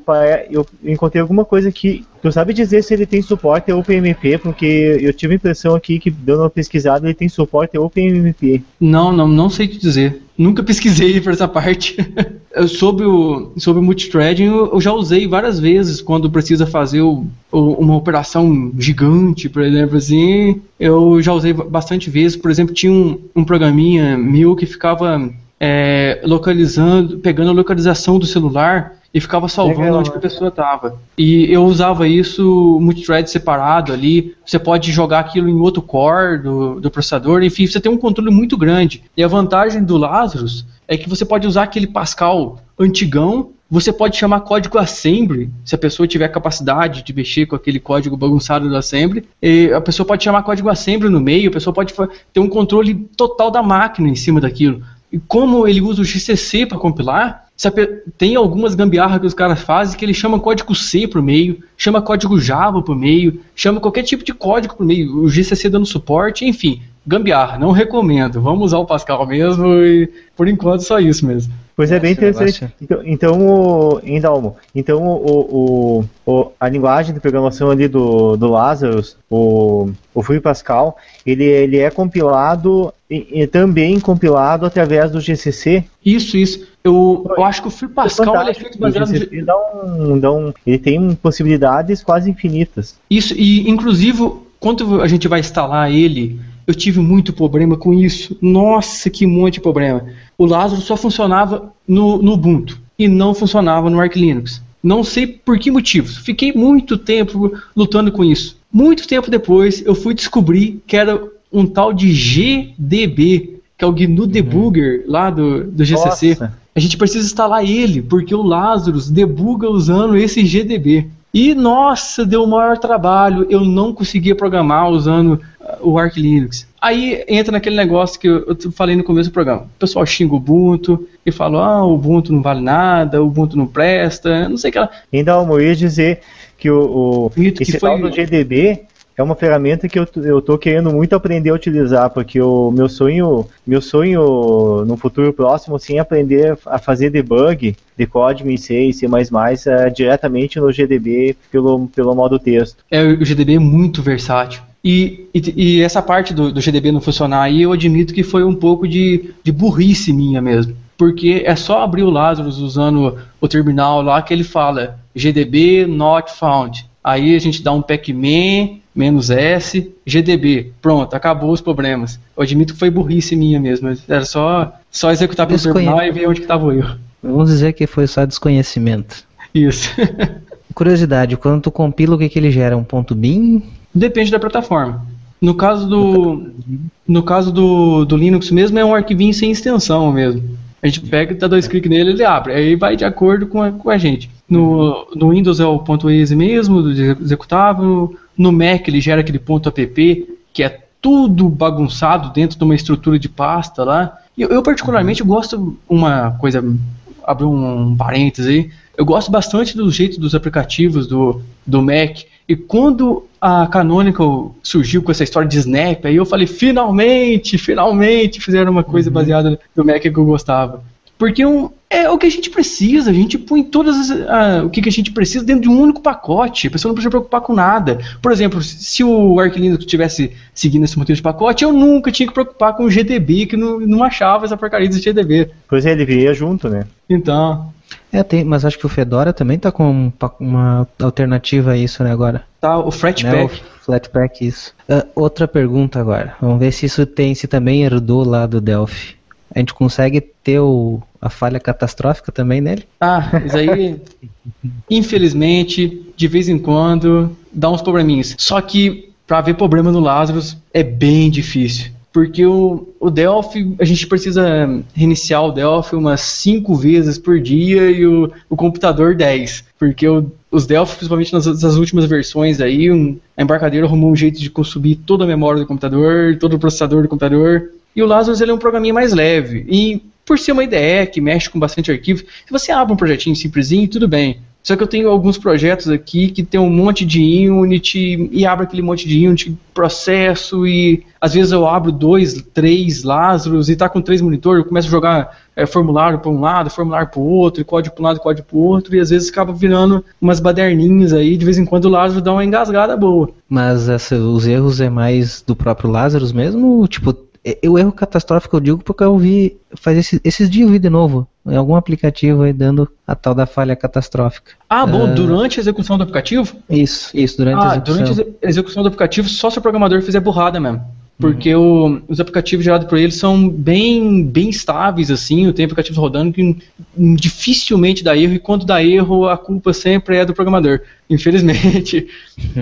eu encontrei alguma coisa que. Tu sabe dizer se ele tem suporte a OpenMP? Porque eu tive a impressão aqui que, dando uma pesquisada, ele tem suporte a OpenMP. Não, não, não sei te dizer. Nunca pesquisei por essa parte. sobre o, sobre multithreading, eu, já usei várias vezes quando precisa fazer o, o, uma operação gigante, por exemplo, assim. Eu já usei bastante vezes. Por exemplo, tinha um, um programinha meu que ficava é, localizando, pegando a localização do celular e ficava salvando Legal, onde a pessoa estava. E eu usava isso multithread separado ali. Você pode jogar aquilo em outro core do, do processador. Enfim, você tem um controle muito grande. E a vantagem do Lazarus é que você pode usar aquele Pascal antigão. Você pode chamar código assembly, se a pessoa tiver capacidade de mexer com aquele código bagunçado do assembly. E a pessoa pode chamar código assembly no meio, a pessoa pode ter um controle total da máquina em cima daquilo. E como ele usa o GCC para compilar, tem algumas gambiarras que os caras fazem que ele chama código C por meio, chama código Java por meio, chama qualquer tipo de código por meio, o GCC dando suporte, enfim, gambiarra, não recomendo. Vamos usar o Pascal mesmo e por enquanto só isso mesmo. Pois é, bem interessante. Então, então, o, Indalmo, então o, o, o, a linguagem de programação ali do, do Lazarus, o, o Free Pascal, ele, ele é compilado e, e, também compilado através do GCC? Isso, isso. Eu, eu acho que o Free Pascal é, é feito baseado. Ele, dá um, dá um, ele tem possibilidades quase infinitas. Isso, e inclusive, quando a gente vai instalar ele eu tive muito problema com isso. Nossa, que monte de problema. O Lázaro só funcionava no, no Ubuntu e não funcionava no Arch Linux. Não sei por que motivos. Fiquei muito tempo lutando com isso. Muito tempo depois, eu fui descobrir que era um tal de GDB, que é o GNU Uhum. Debugger lá do, do GCC. Nossa. A gente precisa instalar ele, porque o Lazarus debuga usando esse GDB. E nossa, deu o maior trabalho. Eu não conseguia programar usando ah, o Arch Linux. Aí entra naquele negócio que eu, eu falei no começo do programa. O pessoal xinga o Ubuntu e fala: ah, o Ubuntu não vale nada, o Ubuntu não presta, não sei o que lá. Ainda eu ia dizer que o, o que esse foi- tal do GDB é uma ferramenta que eu, eu tô querendo muito aprender a utilizar, porque o meu sonho, meu sonho no futuro próximo, assim, é aprender a fazer debug de código em C e C++ é, diretamente no GDB pelo, pelo modo texto. É, o GDB é muito versátil. E, e, e essa parte do, do GDB não funcionar aí, eu admito que foi um pouco de, de burrice minha mesmo. Porque é só abrir o Lazarus usando o terminal lá que ele fala GDB not found. Aí a gente dá um pacman, menos S, GDB. Pronto, acabou os problemas. Eu admito que foi burrice minha mesmo. Era só, só executar pelo terminal e ver onde que estava o erro. Vamos dizer que foi só desconhecimento. Isso. Curiosidade, quando tu compila, o que, que ele gera? Um ponto bin? Depende da plataforma. No caso do, no caso do, do Linux mesmo, é um arquivinho sem extensão mesmo. A gente pega, dá dois cliques nele, ele abre. Aí vai de acordo com a, com a gente. No, no Windows é o ponto .exe mesmo, do executável. No Mac ele gera aquele ponto .app, que é tudo bagunçado dentro de uma estrutura de pasta lá. E eu, eu particularmente gosto uma coisa, abrir um, parênteses aí, eu gosto bastante do jeito dos aplicativos do, do Mac. E quando a Canonical surgiu com essa história de Snap, aí eu falei, finalmente, finalmente fizeram uma coisa baseada no Mac que eu gostava. Porque um, é o que a gente precisa, a gente põe todas as, o que, que a gente precisa dentro de um único pacote. A pessoa não precisa se preocupar com nada. Por exemplo, se o Arch Linux tivesse seguindo esse modelo de pacote, eu nunca tinha que preocupar com o GDB, que não, não achava essa porcaria do GDB. Pois é, ele viria junto, né? Então, É, tem, mas acho que o Fedora também tá com um uma alternativa a isso, né, agora. tá, o Né, Fretpak. o Flatpak, isso. Ah, outra pergunta agora. Vamos ver se isso tem, se também herdou lá do Delphi. A gente consegue ter o, a falha catastrófica também nele? Ah, isso aí, infelizmente, de vez em quando, dá uns probleminhas. Só que, pra ver problema no Lazarus, é bem difícil. Porque o, o Delphi, a gente precisa reiniciar o Delphi umas 5 vezes por dia e o, o computador 10. Porque o- os Delphi, principalmente nas, nas últimas versões aí, um, a embarcadeira arrumou um jeito de consumir toda a memória do computador, todo o processador do computador. E o Lazarus ele é um programinha mais leve. E por ser uma IDE que mexe com bastante arquivo, se você abre um projetinho simplesinho, tudo bem. Só que eu tenho alguns projetos aqui que tem um monte de Unity e abre aquele monte de Unity processo e às vezes eu abro dois, três Lazarus e tá com três monitores, eu começo a jogar é, formulário para um lado, formulário para o outro, código para um lado, código para o outro e às vezes acaba virando umas baderninhas aí, de vez em quando o Lazarus dá uma engasgada boa. Mas essa- os erros é mais do próprio Lazarus mesmo? Tipo, é- o erro catastrófico eu digo porque eu vi. Faz esse- esses dias eu vi de novo. Em algum aplicativo aí dando a tal da falha catastrófica. Ah, bom, Ah. durante a execução do aplicativo, Isso, isso, durante a Ah, execução. durante a a execução do aplicativo, só se o programador fizer burrada mesmo. Porque o- os aplicativos gerados por eles são bem, bem estáveis, assim, eu tenho aplicativos rodando que dificilmente dá erro, e quando dá erro, a culpa sempre é do programador. Infelizmente.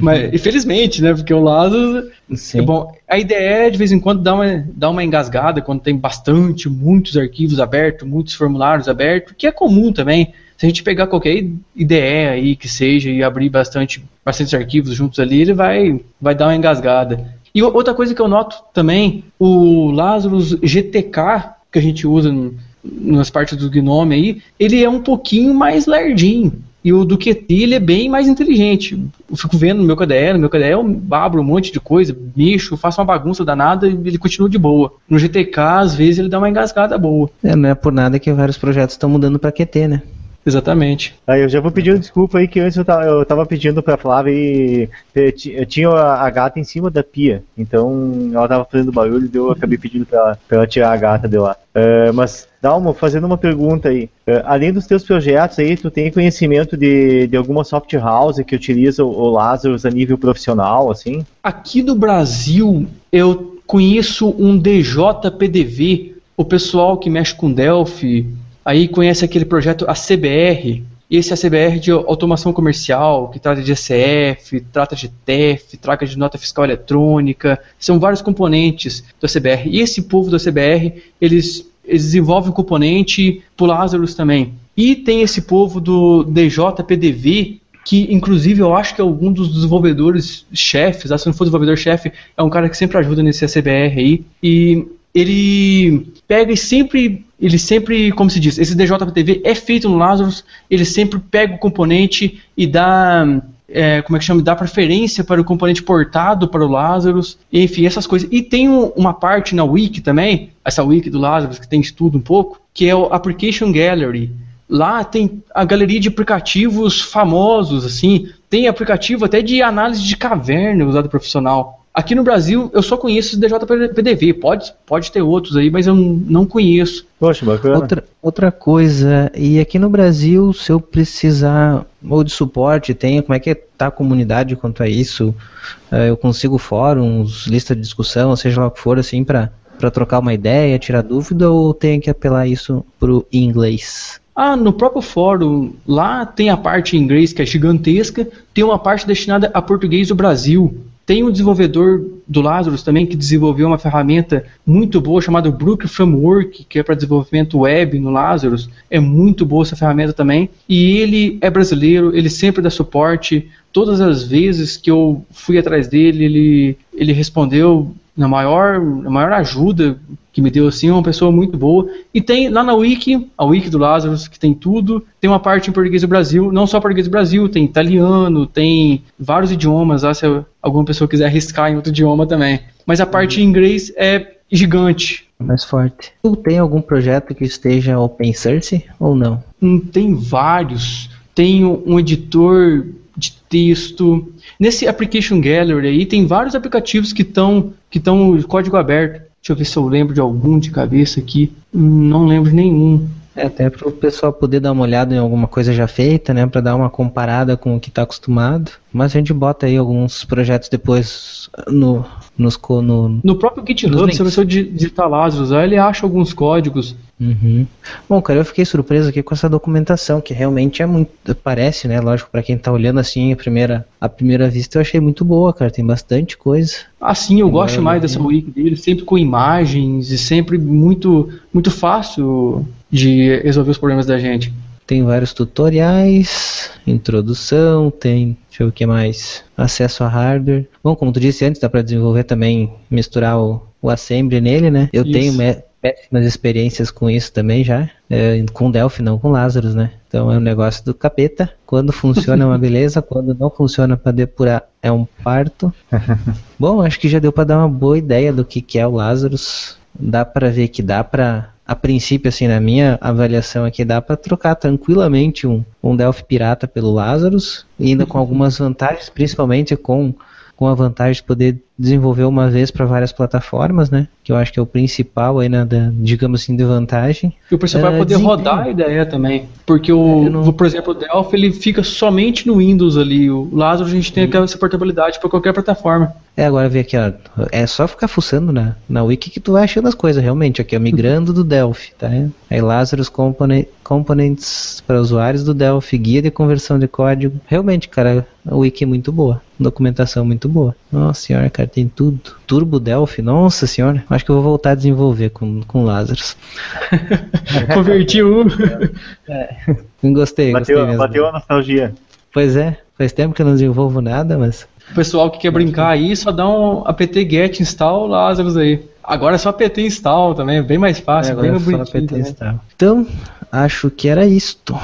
Mas, infelizmente, né? Porque o Lazarus é bom. A ideia é, de vez em quando, dar uma, dar uma engasgada quando tem bastante, muitos arquivos abertos, muitos formulários abertos, que é comum também. Se a gente pegar qualquer IDE aí que seja e abrir bastante, bastante arquivos juntos ali, ele vai, vai dar uma engasgada. E outra coisa que eu noto também, o Lazarus GTK, que a gente usa nas partes do Gnome aí, ele é um pouquinho mais lerdinho. E o do QT ele é bem mais inteligente. Eu fico vendo no meu KDE, no meu KDE eu abro um monte de coisa, mexo, faço uma bagunça danada e ele continua de boa. No GTK, às vezes, ele dá uma engasgada boa. É, não é por nada que vários projetos estão mudando pra QT, né? Exatamente. Aí eu já vou pedindo desculpa aí que antes eu tava, eu tava pedindo pra Flávia e eu tinha a, gata em cima da pia. Então ela tava fazendo barulho e eu acabei pedindo pra, ela- pra ela tirar a gata de lá. Eh, mas, Dalmo, fazendo uma pergunta aí. Eh, além dos teus projetos aí, tu tem conhecimento de, de alguma soft house que utiliza o, o Lazarus a nível profissional, assim? Aqui do Brasil, eu conheço um DJPDV, o pessoal que mexe com Delphi, aí conhece aquele projeto ACBR, esse é a CBR de automação comercial, que trata de ECF, trata de TEF, trata de nota fiscal eletrônica, são vários componentes da CBR. E esse povo da CBR, eles, eles desenvolvem um componente para o Lazarus também. E tem esse povo do DJPDV, que inclusive eu acho que é algum dos desenvolvedores chefes, se não for desenvolvedor-chefe, é um cara que sempre ajuda nesse CBR aí. E ele pega e sempre, ele sempre, como se diz, esse DJPTV é feito no Lazarus, ele sempre pega o componente e dá, é, como é que chama, dá preferência para o componente portado para o Lazarus, enfim, essas coisas. E tem um, uma parte na wiki também, essa wiki do Lazarus que tem estudo um pouco, que é o Application Gallery. Lá tem a galeria de aplicativos famosos, assim, tem aplicativo até de análise de caverna usado profissional. Aqui no Brasil, eu só conheço o DJPDV. Pode, pode ter outros aí, mas eu não conheço. Poxa, bacana. Outra, outra coisa, e aqui no Brasil, se eu precisar ou de suporte, tem, como é que tá a comunidade quanto a isso? Eh, eu consigo fóruns, lista de discussão, seja lá o que for, assim, para para trocar uma ideia, tirar dúvida, ou tenho que apelar isso pro inglês? Ah, no próprio fórum, lá tem a parte em inglês que é gigantesca, tem uma parte destinada a português do Brasil. Tem um desenvolvedor do Lazarus também que desenvolveu uma ferramenta muito boa chamada Brook Framework, que é para desenvolvimento web no Lazarus. É muito boa essa ferramenta também. E ele é brasileiro, ele sempre dá suporte. Todas as vezes que eu fui atrás dele, ele, ele respondeu na maior, na maior ajuda que me deu assim, uma pessoa muito boa. E tem lá na Wiki, a Wiki do Lazarus, que tem tudo, tem uma parte em português do Brasil, não só português do Brasil, tem italiano, tem vários idiomas, lá, se alguma pessoa quiser arriscar em outro idioma também. Mas a parte em inglês é gigante. Mais forte. Tem algum projeto que esteja open source ou não? Hum, tem vários. Tem um editor de texto. Nesse Application Gallery aí tem vários aplicativos que estão que estão código aberto. Deixa eu ver se eu lembro de algum de cabeça aqui. Não lembro de nenhum. É, até para o pessoal poder dar uma olhada em alguma coisa já feita, né? Para dar uma comparada com o que está acostumado. Mas a gente bota aí alguns projetos depois no, nos, no, no próprio GitHub, se você digitar Lazarus, ele acha alguns códigos. Uhum. Bom, cara, eu fiquei surpreso aqui com essa documentação, que realmente é muito. Parece, né? Lógico, para quem tá olhando assim a primeira, a primeira vista, eu achei muito boa, cara. Tem bastante coisa. Assim, eu gosto mais dessa wiki dele, sempre com imagens e sempre muito, muito fácil de resolver os problemas da gente. Tem vários tutoriais, introdução, tem, deixa eu ver o que mais, acesso a hardware. Bom, como tu disse antes, dá para desenvolver também, misturar o, o assembly nele, né? Eu isso. tenho péssimas experiências com isso também já, é, com Delphi, não com Lazarus, né? Então é um negócio do capeta. Quando funciona é uma beleza, quando não funciona para depurar é um parto. Bom, acho que já deu para dar uma boa ideia do que, que é o Lazarus. Dá para ver que dá para a princípio, assim, na minha avaliação aqui, dá para trocar tranquilamente um, um Delphi Pirata pelo Lazarus, ainda com algumas vantagens, principalmente com, com a vantagem de poder desenvolver uma vez para várias plataformas, né? Que eu acho que é o principal aí, né, da, digamos assim, de vantagem. E o pessoal vai é, poder rodar a ideia também. Porque o, não... por exemplo, o Delphi ele fica somente no Windows ali. O Lazarus a gente tem aquela portabilidade para qualquer plataforma. É, agora ver aqui, ó. É só ficar fuçando na, na wiki que tu vai achando as coisas, realmente. Aqui, ó, migrando do Delphi, tá? Aí Lazarus Component, Components para usuários do Delphi, guia de conversão de código. Realmente, cara, a wiki é muito boa. Documentação muito boa. Nossa senhora, cara, tem tudo. Turbo Delphi, nossa senhora. Acho que eu vou voltar a desenvolver com, com Lazarus. Converti um. É. Gostei, bateu, gostei mesmo. Bateu a nostalgia. Pois é, faz tempo que eu não desenvolvo nada, mas o pessoal que quer brincar aí, só dá um apt get install Lazarus aí. Agora é só apt install também, bem mais fácil, é, bem mais é bonitinho. Install. Então, acho que era isto.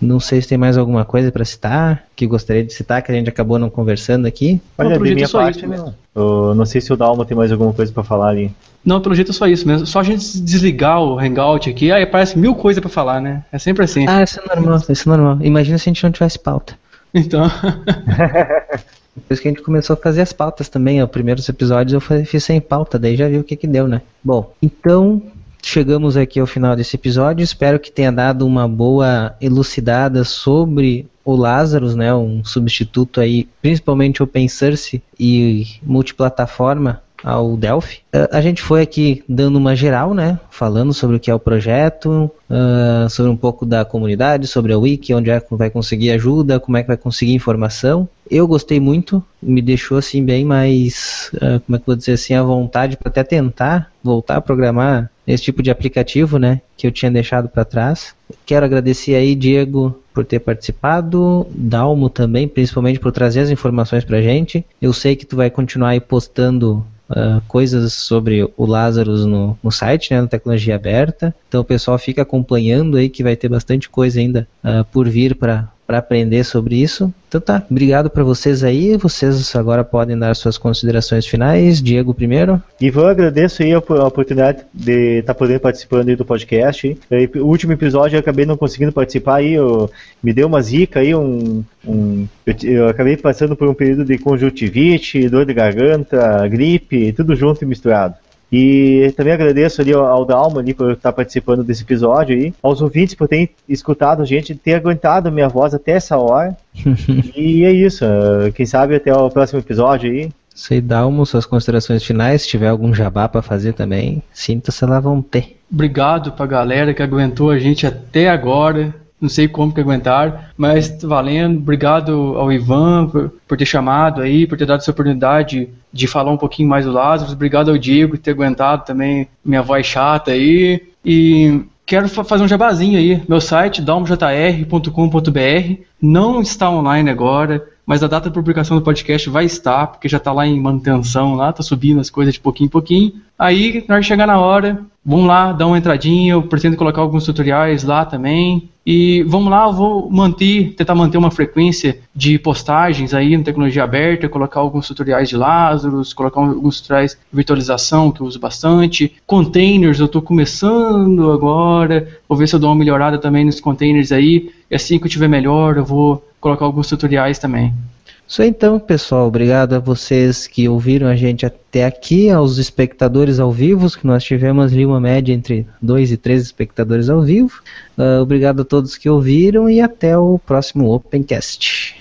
Não sei se tem mais alguma coisa para citar, que gostaria de citar, que a gente acabou não conversando aqui. Olha, não, de minha parte, isso, não. Eu não sei se o Dalma tem mais alguma coisa para falar ali. Não, pelo jeito é só isso mesmo. Só a gente desligar o Hangout aqui, aí aparece mil coisas para falar, né? É sempre assim. Ah, isso é normal, isso é normal. Imagina se a gente não tivesse pauta. Então. Depois que a gente começou a fazer as pautas também, os primeiros episódios eu fiz sem pauta, daí já viu o que que deu, né? Bom, então chegamos aqui ao final desse episódio. Espero que tenha dado uma boa elucidada sobre o Lazarus, né, um substituto aí, principalmente open source e multiplataforma ao Delphi. Uh, a gente foi aqui dando uma geral, né? Falando sobre o que é o projeto, uh, sobre um pouco da comunidade, sobre a wiki, onde é que vai conseguir ajuda, como é que vai conseguir informação. Eu gostei muito, me deixou assim bem mais, uh, como é que eu vou dizer assim, à vontade para até tentar voltar a programar esse tipo de aplicativo, né? Que eu tinha deixado para trás. Quero agradecer aí, Diego, por ter participado, Dalmo também, principalmente por trazer as informações pra gente. Eu sei que tu vai continuar aí postando uh, coisas sobre o Lazarus no, no site, né, na tecnologia aberta. Então o pessoal fica acompanhando aí que vai ter bastante coisa ainda uh, por vir para para aprender sobre isso. Então tá, obrigado para vocês aí. Vocês agora podem dar suas considerações finais. Diego primeiro. Ivan, agradeço aí a, oportunidade de estar tá podendo participando aí do podcast. O último episódio eu acabei não conseguindo participar aí, eu, me deu uma zica aí, um, um eu, eu, acabei passando por um período de conjuntivite, dor de garganta, gripe, tudo junto e misturado. E também agradeço ali ao Dalma ali por estar participando desse episódio aí, aos ouvintes por terem escutado a gente, ter aguentado a minha voz até essa hora. e é isso. Quem sabe até o próximo episódio aí. Sei, Dalmo, suas considerações finais, se tiver algum jabá para fazer também, sinta-se lá vão ter. Obrigado pra galera que aguentou a gente até agora. Não sei como que aguentaram, mas valendo. Obrigado ao Ivan por, por, ter chamado aí, por ter dado essa oportunidade de falar um pouquinho mais do Lázaro. Obrigado ao Diego por ter aguentado também minha voz chata aí. E quero fazer um jabazinho aí. Meu site, dalmojr.com.br, não está online agora, mas a data de publicação do podcast vai estar, porque já está lá em manutenção, lá tá subindo as coisas de pouquinho em pouquinho. Aí, na hora de chegar na hora, vamos lá, dar uma entradinha, eu pretendo colocar alguns tutoriais lá também. E vamos lá, eu vou manter, tentar manter uma frequência de postagens aí na tecnologia aberta, colocar alguns tutoriais de Lazarus, colocar alguns tutoriais de virtualização que eu uso bastante. Containers, eu estou começando agora, vou ver se eu dou uma melhorada também nos containers aí. E assim que eu tiver melhor, eu vou colocar alguns tutoriais também. Isso então, pessoal. Obrigado a vocês que ouviram a gente até aqui, aos espectadores ao vivo, que nós tivemos ali uma média entre dois e três espectadores ao vivo. Uh, obrigado a todos que ouviram e até o próximo Opencast.